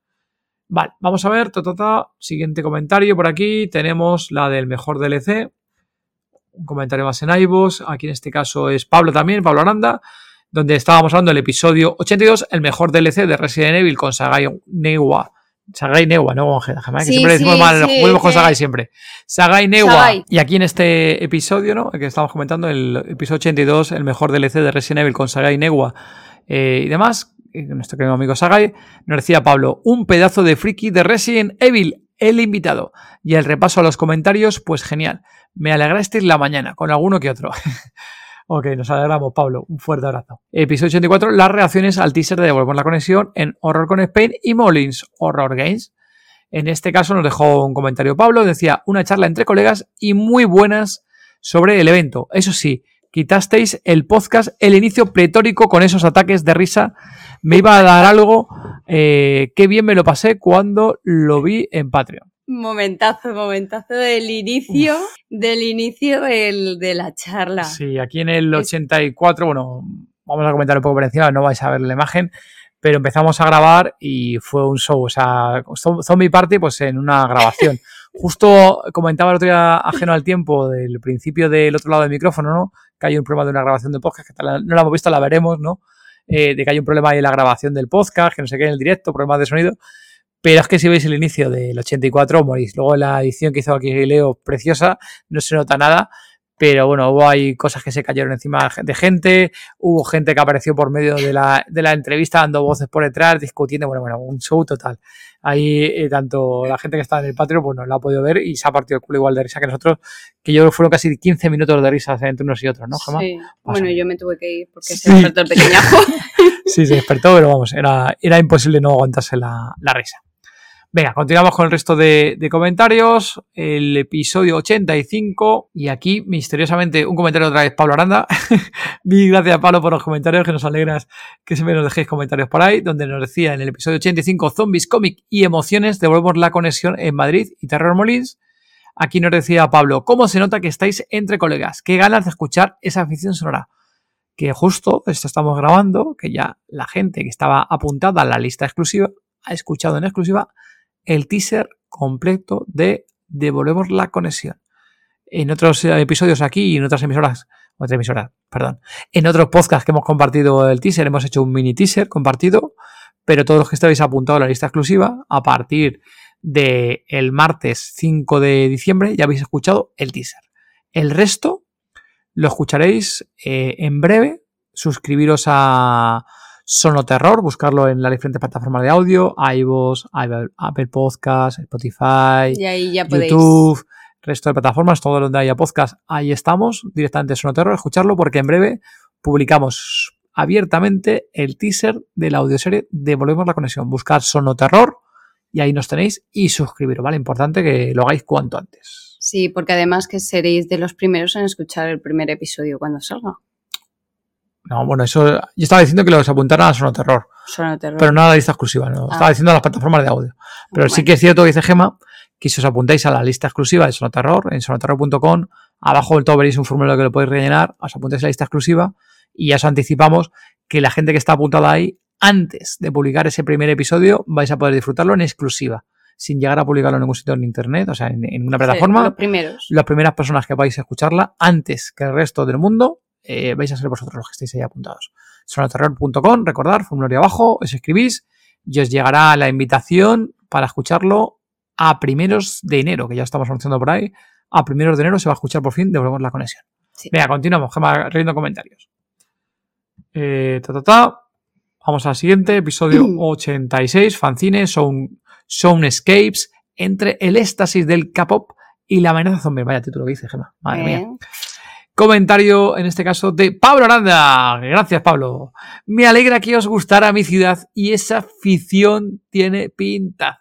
Vale, vamos a ver, ta, ta, ta. siguiente comentario por aquí, tenemos la del mejor DLC, un comentario más en iVoox, aquí en este caso es Pablo también, Pablo Aranda, donde estábamos hablando del episodio 82, el mejor DLC de Resident Evil con Sagai Newa. Sagai Newa, no que Sí, siempre decimos sí, mal, sí, con. Sagai siempre. Sagai Newa. Sagai. Y aquí en este episodio, ¿no? Que estamos comentando, el episodio 82, el mejor DLC de Resident Evil con Sagai Newa eh, y demás, eh, nuestro querido amigo Sagai, nos decía Pablo, un pedazo de friki de Resident Evil, el invitado. Y el repaso a los comentarios, pues genial. Me alegrasteis la mañana, con alguno que otro. ok, nos alegramos, Pablo. Un fuerte abrazo. Episodio 84, las reacciones al teaser de Devolvemos la Conexión en Horror con Spain y Molins Horror Games. En este caso nos dejó un comentario Pablo, decía una charla entre colegas y muy buenas sobre el evento. Eso sí, quitasteis el podcast, el inicio pletórico con esos ataques de risa. Me iba a dar algo. Eh, qué bien me lo pasé cuando lo vi en Patreon. Momentazo, momentazo del inicio, del inicio del- de la charla. Sí, aquí en el Es- 84, bueno, vamos a comentar un poco por encima, no vais a ver la imagen, pero empezamos a grabar y fue un show, o sea, zo- Zombie Party pues en una grabación. Justo comentaba el otro día ajeno al tiempo del principio del otro lado del micrófono, ¿no? Que hay un problema de una grabación de podcast, que tal- no la hemos visto, la veremos, ¿no? Eh, de que hay un problema ahí en la grabación del podcast, que no sé qué en el directo, problemas de sonido. Pero es que si veis el inicio del 84, morís. Luego la edición que hizo aquí Leo, preciosa, no se nota nada. Pero bueno, hubo ahí cosas que se cayeron encima de gente, hubo gente que apareció por medio de la, de la entrevista dando voces por detrás, discutiendo, bueno, bueno, un show total. Ahí eh, tanto la gente que está en el Patreon, pues no la ha podido ver y se ha partido el culo igual de risa que nosotros, que yo creo que fueron casi 15 minutos de risas entre unos y otros, ¿no, Gemma? Sí. Bueno, yo me tuve que ir porque Sí. se despertó el pequeñajo. Sí, se despertó, pero vamos, era, era imposible no aguantarse la, la risa. Venga, continuamos con el resto de, comentarios. El episodio 85. Y aquí, misteriosamente, un comentario otra vez, Pablo Aranda. Mil gracias, Pablo, por los comentarios, que nos alegras que siempre nos dejéis comentarios por ahí, donde nos decía en el episodio 85, Zombies, Cómic y Emociones, devolvemos la conexión en Madrid y Terror Molins. Aquí nos decía Pablo, ¿cómo se nota que estáis entre colegas? Qué ganas de escuchar esa afición sonora que justo esto estamos grabando, que ya la gente que estaba apuntada a la lista exclusiva ha escuchado en exclusiva el teaser completo de Devolvemos la conexión. En otros eh, episodios aquí y en otras emisoras, en otros podcasts que hemos compartido el teaser, hemos hecho un mini teaser compartido, pero todos los que estáis apuntados a la lista exclusiva, a partir del el martes 5 de diciembre ya habéis escuchado el teaser. El resto lo escucharéis eh, en breve. Suscribiros a Sonoterror, buscarlo en las diferentes plataformas de audio, iVoox, Apple Podcasts, Spotify, y ahí ya podéis. YouTube, resto de plataformas, todo donde haya podcast, ahí estamos, directamente Sonoterror, escucharlo porque en breve publicamos abiertamente el teaser de la audioserie Devolvemos la conexión. Buscar Sonoterror y ahí nos tenéis y suscribiros, ¿vale? Importante que lo hagáis cuanto antes. Sí, porque además que seréis de los primeros en escuchar el primer episodio cuando salga. No, bueno, eso. Yo estaba diciendo que los apuntaran a Sonoterror, Suena terror. pero no a la lista exclusiva, no. Ah. Estaba diciendo a las plataformas de audio. Pero sí que es cierto que dice Gema que si os apuntáis a la lista exclusiva de Sonoterror, en sonoterror.com, abajo del todo veréis un formulario que lo podéis rellenar, os apuntáis a la lista exclusiva y ya os anticipamos que la gente que está apuntada ahí, antes de publicar ese primer episodio, vais a poder disfrutarlo en exclusiva. sin llegar a publicarlo en ningún sitio en internet, o sea, en, en una plataforma. Sí, los primeros. Las primeras personas que vais a escucharla antes que el resto del mundo, eh, vais a ser vosotros los que estéis ahí apuntados. Sonoterror.com, recordar, formulario abajo, os escribís y os llegará la invitación para escucharlo a primeros de enero, que ya estamos anunciando por ahí. A primeros de enero se va a escuchar por fin, devolvemos la conexión. Sí. Venga, continuamos, Gemma, leyendo comentarios. Eh, ta, ta, ta. Vamos al siguiente, episodio 86, fanzine, sound, soundscapes, entre el éxtasis del K-pop y la amenaza zombie. Vaya título que dice, Gemma. Madre mía. Comentario, en este caso, de Pablo Aranda. Gracias, Pablo. Me alegra que os gustara mi ciudad y esa afición tiene pintaza.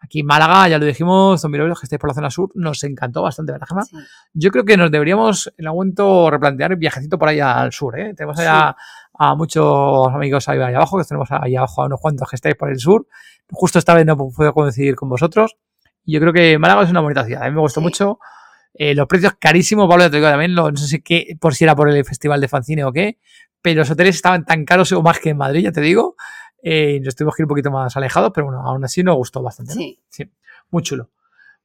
Aquí en Málaga, ya lo dijimos, zombirolos que estáis por la zona sur, nos encantó bastante, ¿verdad, Gemma? Sí. Yo creo que nos deberíamos en algún momento replantear el viajecito por ahí al sur, ¿eh? Tenemos allá a muchos amigos ahí, abajo, que tenemos ahí abajo a unos cuantos que estáis por el sur. Justo esta vez no puedo coincidir con vosotros. Yo creo que Málaga es una bonita ciudad. A mí me gustó Sí. mucho. Eh, los precios carísimos, Pablo, ya te digo también, lo- no sé si qué, por si era por el festival de fanzine o qué, pero los hoteles estaban tan caros o más que en Madrid, ya te digo. Eh, nos tuvimos que ir un poquito más alejados, pero bueno, aún así nos gustó bastante. ¿no? Sí. Muy chulo.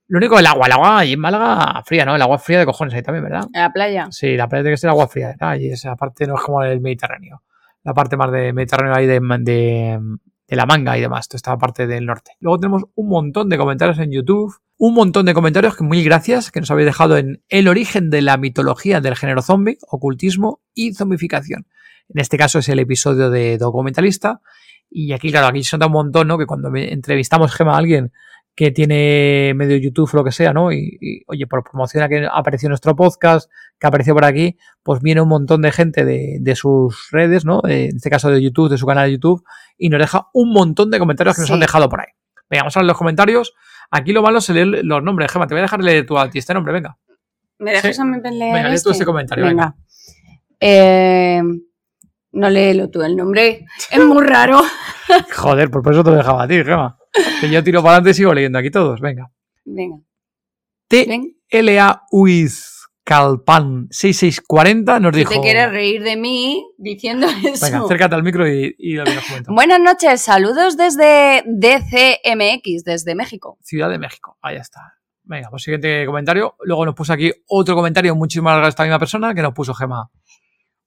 Lo único, el agua, el agua ahí en Málaga fría, ¿no? El agua fría de cojones ahí también, ¿verdad? La playa. Sí, la playa tiene que ser agua fría, ¿verdad? Y esa parte no es como el Mediterráneo. La parte más de Mediterráneo ahí de, de, de la manga y demás, toda esta parte del norte. Luego tenemos un montón de comentarios en YouTube, un montón de comentarios que mil gracias que nos habéis dejado en el origen de la mitología del género zombie, ocultismo y zombificación. En este caso es el episodio de documentalista. Y aquí, claro, aquí se nota un montón, ¿no? Que cuando entrevistamos Gema a alguien que tiene medio YouTube o lo que sea, ¿no? Y, y, oye, por promoción a que apareció nuestro podcast, que apareció por aquí, pues viene un montón de gente de, de sus redes, ¿no? Eh, en este caso de YouTube, de su canal de YouTube, y nos deja un montón de comentarios que nos han dejado por ahí. Venga, vamos a ver los comentarios. Aquí lo malo es leer los nombres, Gema. Te voy a dejar leer tú a ti este nombre, venga. ¿Me dejas Sí. a mí leer Venga, lee tú este? este comentario, Venga. Eh, no léelo tú el nombre. Es muy raro. Joder, pues por eso te lo dejaba a ti, Gema. Que yo tiro para adelante y sigo leyendo aquí todos. Venga. Venga. T. Ven. LA Uiz Calpan 6640 nos Si dijo. te quieres reír de mí diciendo eso. Venga, acércate al micro y, y comenta. Buenas noches, saludos desde DCMX, desde México. Ciudad de México. Ahí está. Venga, pues siguiente comentario. Luego nos puso aquí otro comentario más largo de esta misma persona que nos puso Gema.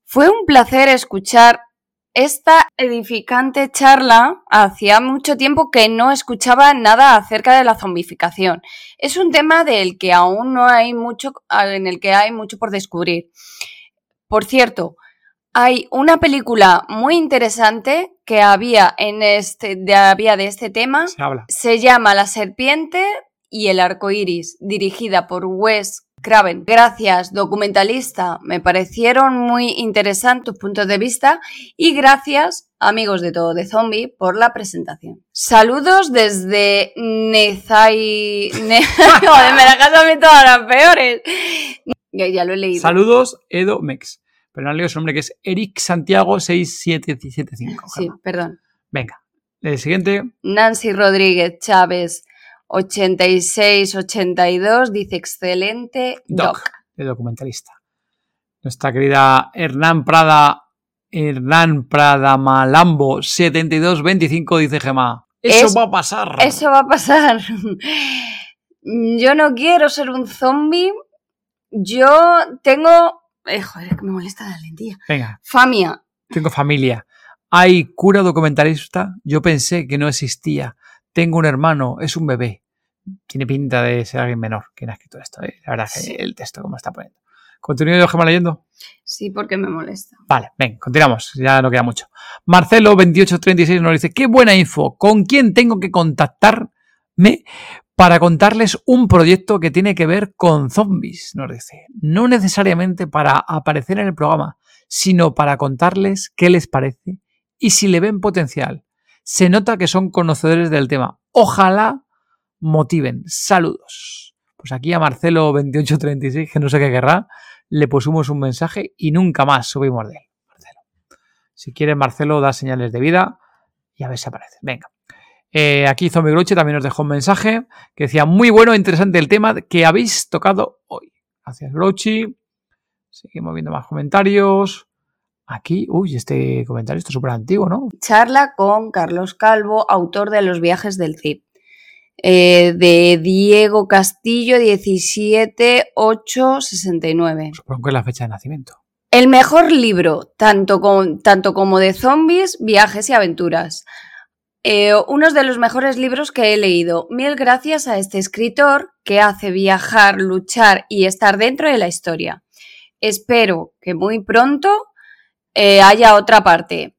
Fue un placer escuchar esta edificante charla. Hacía mucho tiempo que no escuchaba nada acerca de la zombificación. Es un tema del que aún no hay mucho, en el que hay mucho por descubrir. Por cierto, hay una película muy interesante que había en este, de, había de este tema. Se habla. Se llama La serpiente y el arco iris, dirigida por Wes Craven. Gracias, documentalista. Me parecieron muy interesantes tus puntos de vista y gracias, amigos de todo de zombie, por la presentación. Saludos desde Nezai. Ne... Joder, me la mí todas las peores. Ya, ya lo he leído. Saludos, Edo Mex. Pero no leído su nombre que es Eric Santiago 6775. Sí, perdón. Venga. El siguiente. Nancy Rodríguez Chávez 8682 dice excelente doc. Doc, de documentalista. Nuestra querida Hernán Prada, Hernán Prada Malambo 7225 dice Gema. Eso Es- va a pasar. Eso va a pasar. Yo no quiero ser un zombie. Yo tengo. Eh, joder, es que me molesta la lentilla. Venga, Famia. tengo familia. Hay cura documentalista. Yo pensé que no existía. Tengo un hermano, es un bebé. Tiene pinta de ser alguien menor quien ha escrito esto. ¿eh? La verdad, que Sí. el texto, como está poniendo. ¿Continúo yo, Gema, leyendo? Sí, porque me molesta. Vale, ven, continuamos, ya no queda mucho. Marcelo2836 nos dice, qué buena info, ¿con quién tengo que contactarme para contarles un proyecto que tiene que ver con zombies? Nos dice, no necesariamente para aparecer en el programa, sino para contarles qué les parece y si le ven potencial. Se nota que son conocedores del tema. Ojalá motiven. Saludos. Pues aquí a Marcelo2836, que no sé qué querrá, le pusimos un mensaje y nunca más subimos de él. Marcelo. Si quieres, Marcelo, da señales de vida y a ver si aparece. Venga. Eh, aquí Zombie Gruche también nos dejó un mensaje que decía, muy bueno interesante el tema que habéis tocado hoy. Gracias, Grochi. Seguimos viendo más comentarios. Aquí, uy, este comentario está súper antiguo, ¿no? Charla con Carlos Calvo, autor de Los viajes del Cid. eh, de Diego Castillo, 17-8-69. Supongo que es la fecha de nacimiento. El mejor libro, tanto, con- tanto como de zombies, viajes y aventuras. Eh, uno de los mejores libros que he leído. Mil gracias a este escritor que hace viajar, luchar y estar dentro de la historia. Espero que muy pronto eh, haya otra parte.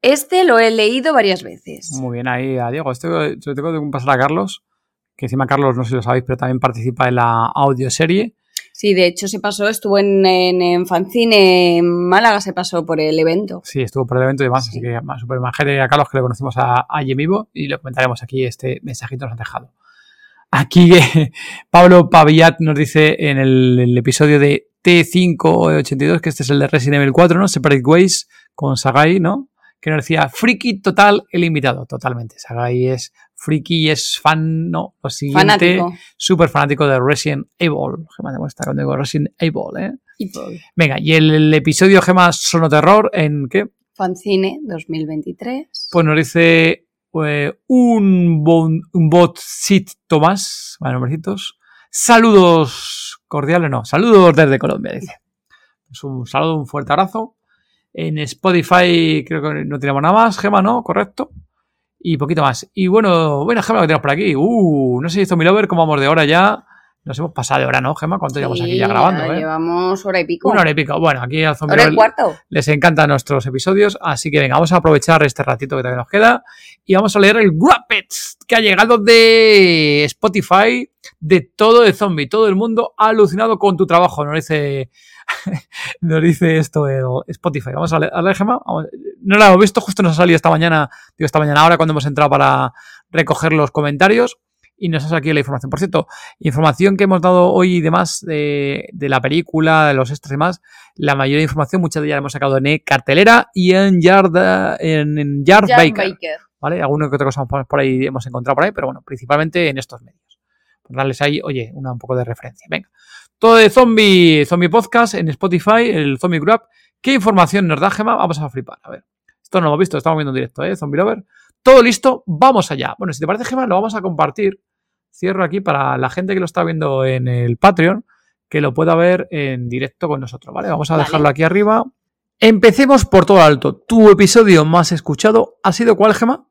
Este lo he leído varias veces. Muy bien, ahí a Diego. Esto se lo tengo que pasar a Carlos, que encima Carlos, no sé si lo sabéis, pero también participa en la audioserie. Sí, de hecho se pasó, estuvo en, en, en Fanzine en Málaga, se pasó por el evento. Sí, estuvo por el evento y demás, Sí. así que más súper majete a Carlos, que le conocimos a, allí en vivo y lo comentaremos aquí, este mensajito que nos han dejado. Aquí eh, Pablo Pavillat nos dice en el, el episodio de T582, que este es el de Resident Evil 4, ¿no? Separate Ways con Sagai, ¿no? Que nos decía, friki total el invitado, totalmente. Sagai es friki y es fan, ¿no? Lo siguiente, Fanático. súper fanático de Resident Evil. Gema demuestra cuando digo Resident Evil, ¿eh? Venga, y el, el episodio Gema Sonoterror, ¿en qué? Fanzine 2023. Pues nos dice eh, un, bon- un botcito más, bueno, nombrecitos. Saludos cordiales, no, saludos desde Colombia, dice. Pues un saludo, un fuerte abrazo. En Spotify creo que no tenemos nada más, Gema, ¿no? Correcto. Y poquito más. Y bueno, bueno, Gema, que tenemos por aquí. Uh, no sé si esto mi lover, cómo vamos de hora ya. Nos hemos pasado de hora, ¿no, Gema? ¿Cuánto llevamos aquí ya grabando, ya eh? Llevamos hora y pico. Una hora y pico. Bueno, aquí al Zombie les encantan nuestros episodios, así que venga, vamos a aprovechar este ratito que todavía nos queda y vamos a leer el Grappet que ha llegado de Spotify de todo de zombie. Todo el mundo ha alucinado con tu trabajo, nos dice, nos dice esto el Spotify. Vamos a leer, a leer, Gemma. Vamos- No lo hemos visto, justo nos ha salido esta mañana, digo esta mañana ahora cuando hemos entrado para recoger los comentarios. Y nos ha salido aquí la información. Por cierto, información que hemos dado hoy y demás de, de la película, de los extras y demás, la mayoría de información, muchas de ellas la hemos sacado en E cartelera y en Yard, en, en Yard Jan Baker, Baker. ¿vale? Alguna que otra cosa por por ahí hemos encontrado por ahí, pero bueno, principalmente en estos medios. Por darles ahí, oye, una, un poco de referencia. Venga. Todo de Zombie, Zombie Podcast en Spotify, el Zombie Grab. ¿Qué información nos da Gema? Vamos a flipar. A ver. Esto no lo hemos visto, estamos viendo en directo, ¿eh? Zombie Lover. Todo listo, vamos allá. Bueno, si te parece, Gema, lo vamos a compartir. Cierro aquí para la gente que lo está viendo en el Patreon, que lo pueda ver en directo con nosotros, ¿vale? Vamos a Vale. dejarlo aquí arriba. Empecemos por todo alto. ¿Tu episodio más escuchado ha sido cuál, Gema?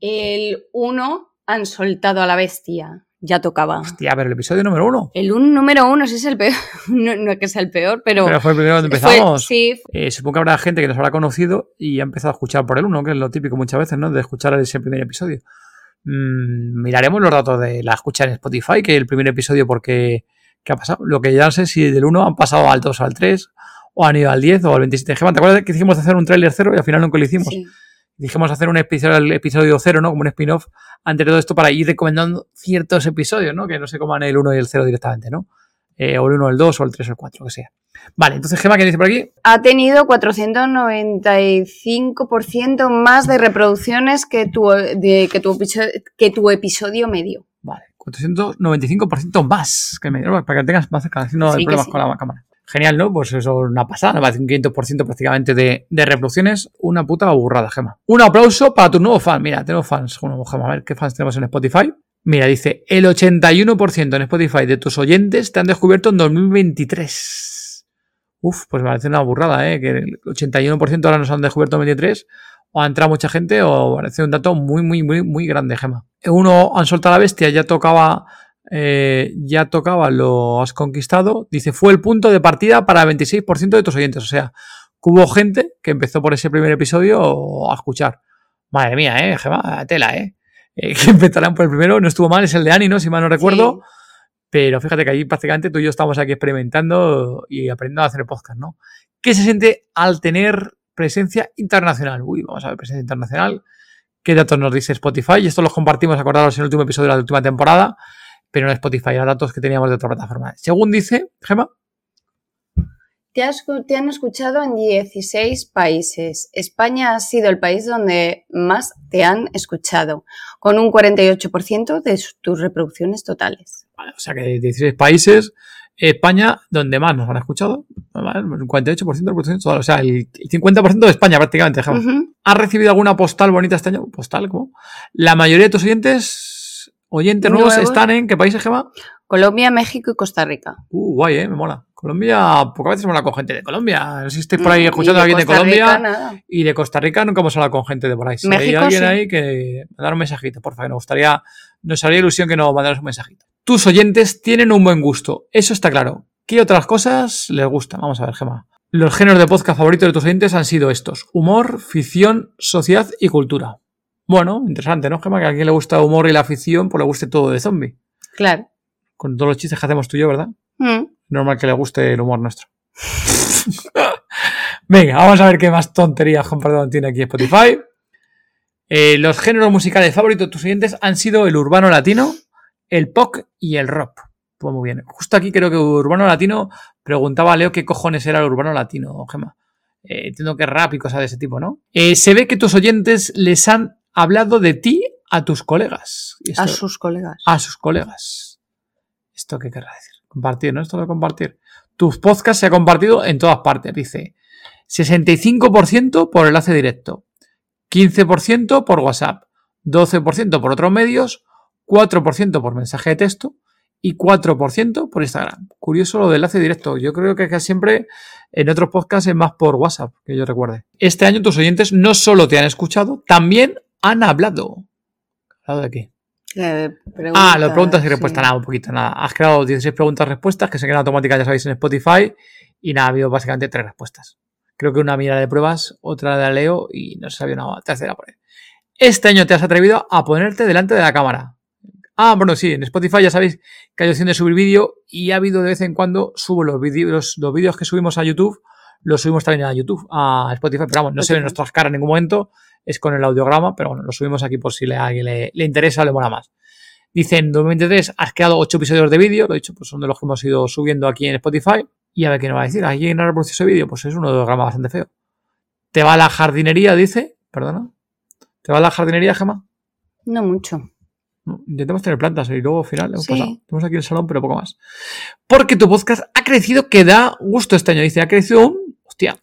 El 1 han soltado a la bestia. Ya tocaba. Hostia, pero el episodio número uno. El un número uno, ese es el peor. No, no es que sea el peor, pero. Pero fue el primero donde fue- empezamos. sí, Eh, supongo que habrá gente que nos habrá conocido y ha empezado a escuchar por el uno, que es lo típico muchas veces, ¿no? De escuchar ese primer episodio. Mm, miraremos los datos de la escucha en Spotify, que el primer episodio, porque ¿qué ha pasado? Lo que ya no sé si del 1 han pasado al 2 o al 3, o han ido al 10 o al 27. Gemma, ¿te acuerdas que dijimos de hacer un tráiler cero y al final nunca lo hicimos? sí. Dijimos hacer un episodio, el episodio cero, ¿no? Como un spin-off antes de todo esto para ir recomendando ciertos episodios, ¿no? Que no se coman el 1 y el 0 directamente, ¿no? Eh, o el 1, el 2 o el 3 o el 4, que sea. Vale, entonces Gemma, ¿qué dice por aquí? Ha tenido 495% más de reproducciones que tu, de, que, tu episodio, que tu episodio medio. Vale, 495% más que me para que tengas más cerca, si no Sí hay problemas sí. con la cámara. Genial, ¿no? Pues eso es una pasada, me parece un 500% prácticamente de, de reproducciones. Una puta burrada, Gema. Un aplauso para tu nuevo fan. Mira, tenemos fans. Bueno, Gema, a ver qué fans tenemos en Spotify. Mira, dice, el 81% en Spotify de tus oyentes te han descubierto en 2023. Uf, pues me parece una burrada, ¿eh? Que el 81% ahora nos han descubierto en 2023. O ha entrado mucha gente o parece un dato muy, muy, muy, muy grande, Gema. Uno han soltado la bestia, ya tocaba eh, ya tocaba, lo has conquistado. Dice, fue el punto de partida para el 26% de tus oyentes. O sea, hubo gente que empezó por ese primer episodio a escuchar. Madre mía, eh, Gema, tela, eh. Eh, que empezarán por el primero, no estuvo mal, es el de Ani, ¿no? Si mal no recuerdo. Pero fíjate que ahí prácticamente tú y yo estamos aquí experimentando y aprendiendo a hacer podcast, ¿no? ¿Qué se siente al tener presencia internacional? Uy, vamos a ver, presencia internacional. ¿Qué datos nos dice Spotify? Y esto los compartimos, acordaros, en el último episodio de la última temporada pero no Spotify, eran datos que teníamos de otra plataforma. Según dice, Gema, Te, has- te han escuchado en 16 países. España ha sido el país donde más te han escuchado, con un 48% de tus reproducciones totales. vale, o sea que 16 países, España, donde más nos han escuchado, ¿vale? un 48% de reproducción total, o sea, el el 50% de España prácticamente, Gema. ¿Has recibido alguna postal bonita este año? ¿Postal? ¿Cómo? La mayoría de tus oyentes oyentes nuevos, Nuevos. están en. ¿Qué países, Gema? Colombia, México y Costa Rica. Uh, guay, eh, me mola. Colombia, pocas veces hemos hablado con gente de Colombia. No sé si estáis por ahí Mm, escuchando a alguien de Colombia. Rica, nada. Y de Costa Rica nunca hemos hablado con gente de por ahí. Si hay alguien sí. ahí que mandar un mensajito, por favor. Nos gustaría, nos haría ilusión que nos mandaras un mensajito. Tus oyentes tienen un buen gusto. Eso está claro. ¿Qué otras cosas les gustan? Vamos a ver, Gema. Los géneros de podcast favoritos de tus oyentes han sido estos. Humor, ficción, sociedad y cultura. Bueno, interesante, ¿no, Gema? Que a quien le gusta el humor y la ficción, pues le guste todo de zombie. Claro. Con todos los chistes que hacemos tú y yo, ¿verdad? Mm. Normal que le guste el humor nuestro. Venga, vamos a ver qué más tonterías compartido tiene aquí Spotify. Eh, los géneros musicales favoritos de tus oyentes han sido el urbano latino, el pop y el rock. Pues muy bien. Justo aquí creo que urbano latino preguntaba a Leo qué cojones era el urbano latino, Gema. Eh, entiendo que rap y cosas de ese tipo, ¿no? Eh, se ve que tus oyentes les han hablado de ti a tus colegas. A sus colegas. a sus colegas. ¿Esto qué querrá decir? Compartir, ¿no? Esto de compartir. Tu podcast se ha compartido en todas partes, dice. 65% por enlace directo, 15% por WhatsApp, 12% por otros medios, 4% por mensaje de texto y 4% por Instagram. Curioso lo del enlace directo. Yo creo que casi siempre en otros podcasts es más por WhatsApp, que yo recuerde. Este año tus oyentes no solo te han escuchado, también han hablado. ¿Hablado de qué? Eh, Ah, las preguntas y sí. respuestas, nada, un poquito, nada. Has creado 16 preguntas y respuestas que se quedan automáticas, ya sabéis, en Spotify. Y nada, ha habido básicamente tres respuestas. Creo que una mira de pruebas, otra de Leo y no se sabía una tercera por ahí. Este año te has atrevido a ponerte delante de la cámara. Ah, bueno, sí, en Spotify ya sabéis que hay opción de subir vídeo y ha habido de vez en cuando subo los vídeos, los vídeos que subimos a YouTube, los subimos también a YouTube, a Spotify, pero vamos, no se ven nuestras caras en ningún momento, es con el audiograma, pero bueno, lo subimos aquí por si le- a alguien le, le interesa o le mola más. Dice, en 2023 has creado 8 episodios de vídeo, lo he dicho, pues son de los que hemos ido subiendo aquí en Spotify. Y a ver qué nos va a decir. ¿Alguien ha reproducido ese vídeo? Pues es un audiograma bastante feo. ¿Te va a la jardinería? Dice. Perdona. ¿Te va a la jardinería, Gema? No mucho. No, Intentamos tener plantas y luego al final hemos Sí. pasado. Tenemos aquí el salón, pero poco más. Porque tu podcast ha crecido que da gusto este año. Dice, ha crecido un. Hostia.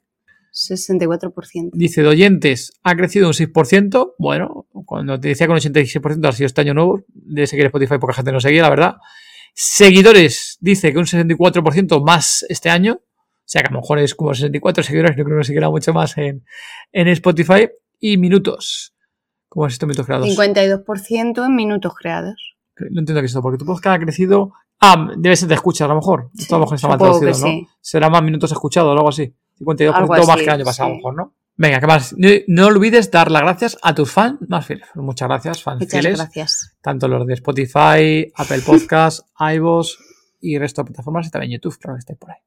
64%. Dice, de oyentes ha crecido un 6%. Bueno, cuando te decía con 86% ha sido este año nuevo. De seguir Spotify, poca gente no seguía, la verdad. Seguidores, dice que un 64% más este año. O sea que a lo mejor es como 64 seguidores, no creo que seguirá mucho más en, en Spotify. Y minutos. ¿Cómo es esto, minutos creados? 52% en minutos creados. No entiendo qué es esto, porque tu podcast ha crecido. Ah, debe ser de escucha, a lo mejor. Esto a lo mejor está mal que traducido, ¿no? sí. Será más minutos escuchados o algo así. 52% Algo más que el año pasado, a lo mejor, ¿no? Venga, ¿qué más? No, no olvides dar las gracias a tus fans más fieles. Muchas gracias, fans Muchas fieles. gracias. Tanto los de Spotify, Apple Podcasts, iVoox y el resto de plataformas y también YouTube, claro que estáis por ahí.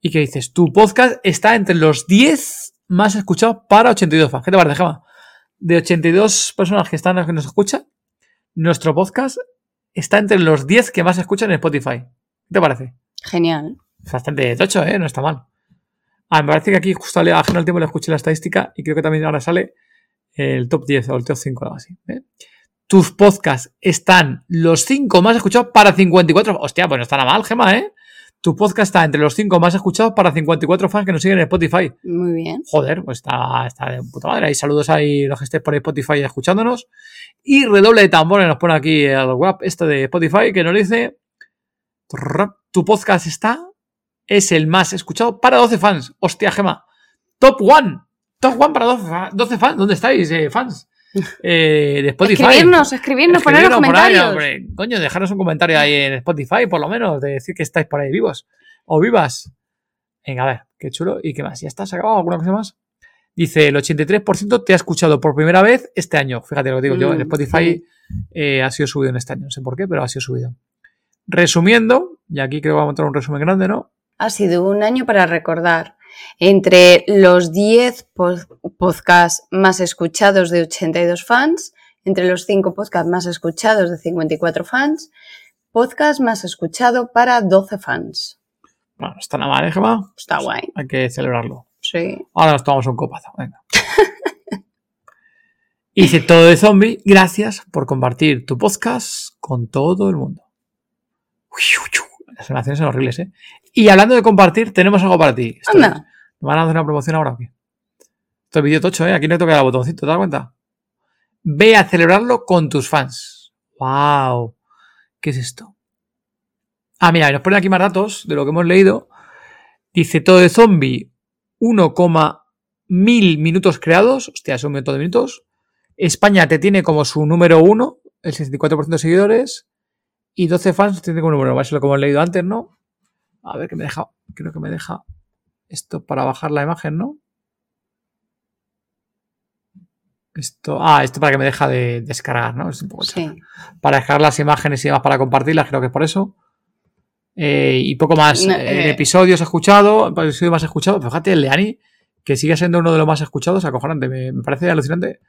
¿Y qué dices? Tu podcast está entre los 10 más escuchados para 82 fans. ¿Qué te parece, Gema? De 82 personas que están que nos escuchan, nuestro podcast está entre los 10 que más escuchan en Spotify. ¿Qué te parece? Genial. Bastante tocho, ¿eh? No está mal. Ah, me parece que aquí justo a ajeno al tiempo le escuché la estadística y creo que también ahora sale el top 10 o el top 5 o algo así. ¿eh? Tus podcasts están los 5 más escuchados para 54. Hostia, pues no está nada mal, Gema, ¿eh? Tu podcast está entre los 5 más escuchados para 54 fans que nos siguen en Spotify. Muy bien. Joder, pues está, está de puta madre. Hay saludos ahí los que estéis por ahí Spotify escuchándonos. Y redoble de tambores nos pone aquí el web este de Spotify que nos dice tu podcast está es el más escuchado para 12 fans. Hostia, Gema. Top 1. Top 1 para 12, fa- 12 fans. ¿Dónde estáis, eh, fans? Eh, de Spotify. Escribirnos, escribirnos, poner los Escribirnos por ahí, comentarios. Coño, dejaros un comentario ahí en Spotify, por lo menos, de decir que estáis por ahí vivos. O vivas. Venga, a ver, qué chulo. ¿Y qué más? ¿Ya está? ¿Se ha acabado? ¿Alguna cosa más? Dice, el 83% te ha escuchado por primera vez este año. Fíjate lo que digo yo. En Mm, Spotify eh, ha sido subido en este año. No sé por qué, pero ha sido subido. Resumiendo, y aquí creo que va a montar un resumen grande, ¿no? Ha sido un año para recordar. Entre los 10 pod- podcasts más escuchados de 82 fans, entre los 5 podcasts más escuchados de 54 fans, podcast más escuchado para 12 fans. Bueno, está nada mal, ¿eh, Gemma? Está guay. Hay que celebrarlo. Sí. Ahora nos tomamos un copazo. Venga. Hice todo de zombie. Gracias por compartir tu podcast con todo el mundo. Las animaciones son horribles, ¿eh? Y hablando de compartir, tenemos algo para ti. Esto Anda. ¿Me van a hacer una promoción ahora o qué? Esto es vídeo tocho, ¿eh? Aquí no toca el botoncito, ¿te das cuenta? Ve a celebrarlo con tus fans. ¡Wow! ¿Qué es esto? Ah, mira, nos ponen aquí más datos de lo que hemos leído. Dice todo de zombie, 1,1000 minutos creados. Hostia, es un montón de minutos. España te tiene como su número uno, el 64% de seguidores. Y 12 fans tiene como número uno. Eso es lo que hemos leído antes, ¿no? A ver, que me deja. Creo que me deja esto para bajar la imagen, ¿no? Esto, ah, esto para que me deja de descargar, ¿no? Es un poco Sí. Para dejar las imágenes y demás para compartirlas, creo que es por eso. Eh, y poco más. No, eh, eh. episodios escuchados, episodio más escuchado. Fíjate, el de Ani, que sigue siendo uno de los más escuchados, acojonante. Me, me parece alucinante.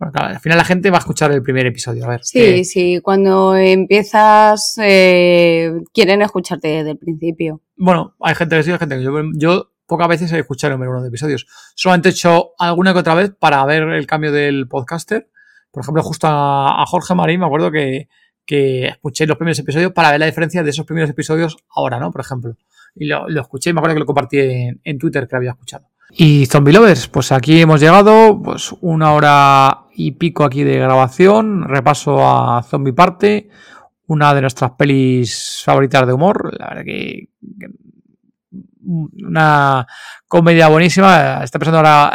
Bueno, claro, al final la gente va a escuchar el primer episodio. A ver. Sí, que- sí, cuando empiezas eh, quieren escucharte desde el principio. Bueno, hay gente que sí, hay gente que yo, yo pocas veces he escuchado el número uno de episodios. Solamente he hecho alguna que otra vez para ver el cambio del podcaster. Por ejemplo, justo a, a Jorge Marín me acuerdo que, que escuché los primeros episodios para ver la diferencia de esos primeros episodios ahora, ¿no? Por ejemplo. Y lo, lo escuché y me acuerdo que lo compartí en, en Twitter que lo había escuchado. Y Zombie Lovers, pues aquí hemos llegado, pues una hora y pico aquí de grabación, repaso a Zombie Parte, una de nuestras pelis favoritas de humor, la verdad que, que una comedia buenísima. Estoy pensando ahora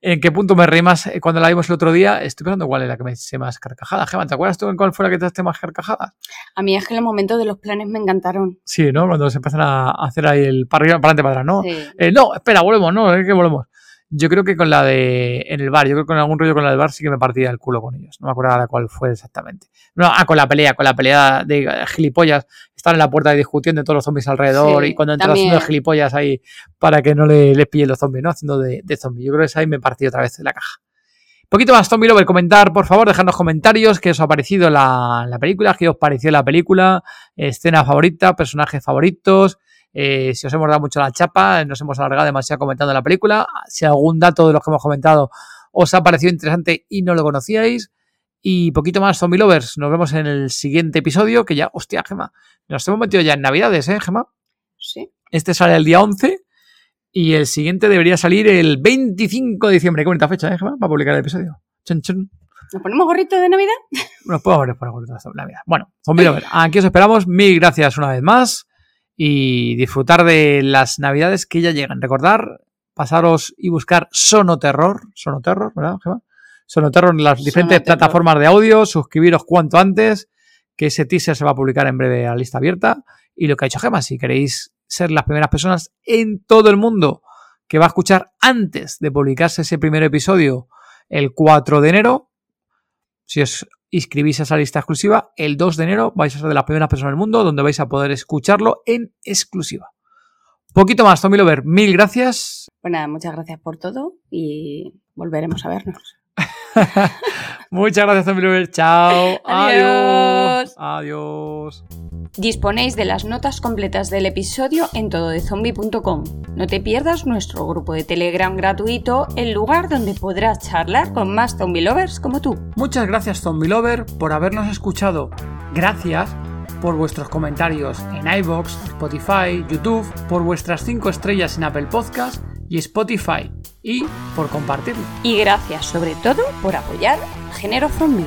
en qué punto me reí más cuando la vimos el otro día. Estoy pensando cuál es la que me hice más carcajada. Gemma, ¿te acuerdas tú en cuál fue la que te hace más carcajada? A mí es que los momentos de los planes me encantaron. Sí, ¿no? Cuando se empiezan a hacer ahí el para arriba, para adelante, para atrás, ¿no? Sí. Eh, no, espera, volvemos, no, es que volvemos. Yo creo que con la de en el bar, yo creo que con algún rollo con la del bar sí que me partía el culo con ellos. No me acuerdo ahora cuál fue exactamente. No, ah, con la pelea, con la pelea de eh, gilipollas. Están en la puerta discutiendo todos los zombies alrededor Sí, y cuando entran haciendo gilipollas ahí para que no le, les pillen los zombies, ¿no? Haciendo de, de zombies. Yo creo que esa ahí me partí otra vez en la caja. Poquito más, Zombie Lover, comentar, por favor, dejadnos comentarios qué os ha parecido la, la película, qué os pareció la película, escena favorita, personajes favoritos, eh, si os hemos dado mucho la chapa, nos hemos alargado demasiado comentando la película, si algún dato de los que hemos comentado os ha parecido interesante y no lo conocíais. Y poquito más, Zombie Lovers. Nos vemos en el siguiente episodio, que ya, hostia, Gema, nos hemos metido ya en Navidades, ¿eh, Gema? Sí. Este sale el día 11 y el siguiente debería salir el 25 de diciembre. Qué bonita fecha, ¿eh, Gema? Para publicar el episodio. Chun, chun. ¿Nos ponemos gorritos de Navidad? Nos podemos ver por la vida. Bueno, Zombie Lover, aquí os esperamos. Mil gracias una vez más y disfrutar de las navidades que ya llegan. Recordar, pasaros y buscar Sonoterror. Sonoterror, ¿verdad, Gema? Sonoterror en las diferentes Sonoterror. plataformas de audio. Suscribiros cuanto antes, que ese teaser se va a publicar en breve a la lista abierta. Y lo que ha dicho Gema, si queréis ser las primeras personas en todo el mundo que va a escuchar antes de publicarse ese primer episodio el 4 de enero, si os inscribís a esa lista exclusiva, el 2 de enero vais a ser de las primeras personas del mundo donde vais a poder escucharlo en exclusiva. Poquito más, Tommy Lover, mil gracias. Pues nada, muchas gracias por todo y volveremos a vernos. Muchas gracias, Tommy Lover. Chao. Adiós. Adiós. Adiós. Disponéis de las notas completas del episodio en tododezombie.com. No te pierdas nuestro grupo de Telegram gratuito, el lugar donde podrás charlar con más zombie lovers como tú. Muchas gracias, Zombie Lover, por habernos escuchado. Gracias por vuestros comentarios en iBox, Spotify, YouTube, por vuestras 5 estrellas en Apple Podcast y Spotify y por compartirlo. Y gracias sobre todo por apoyar Género Zombie.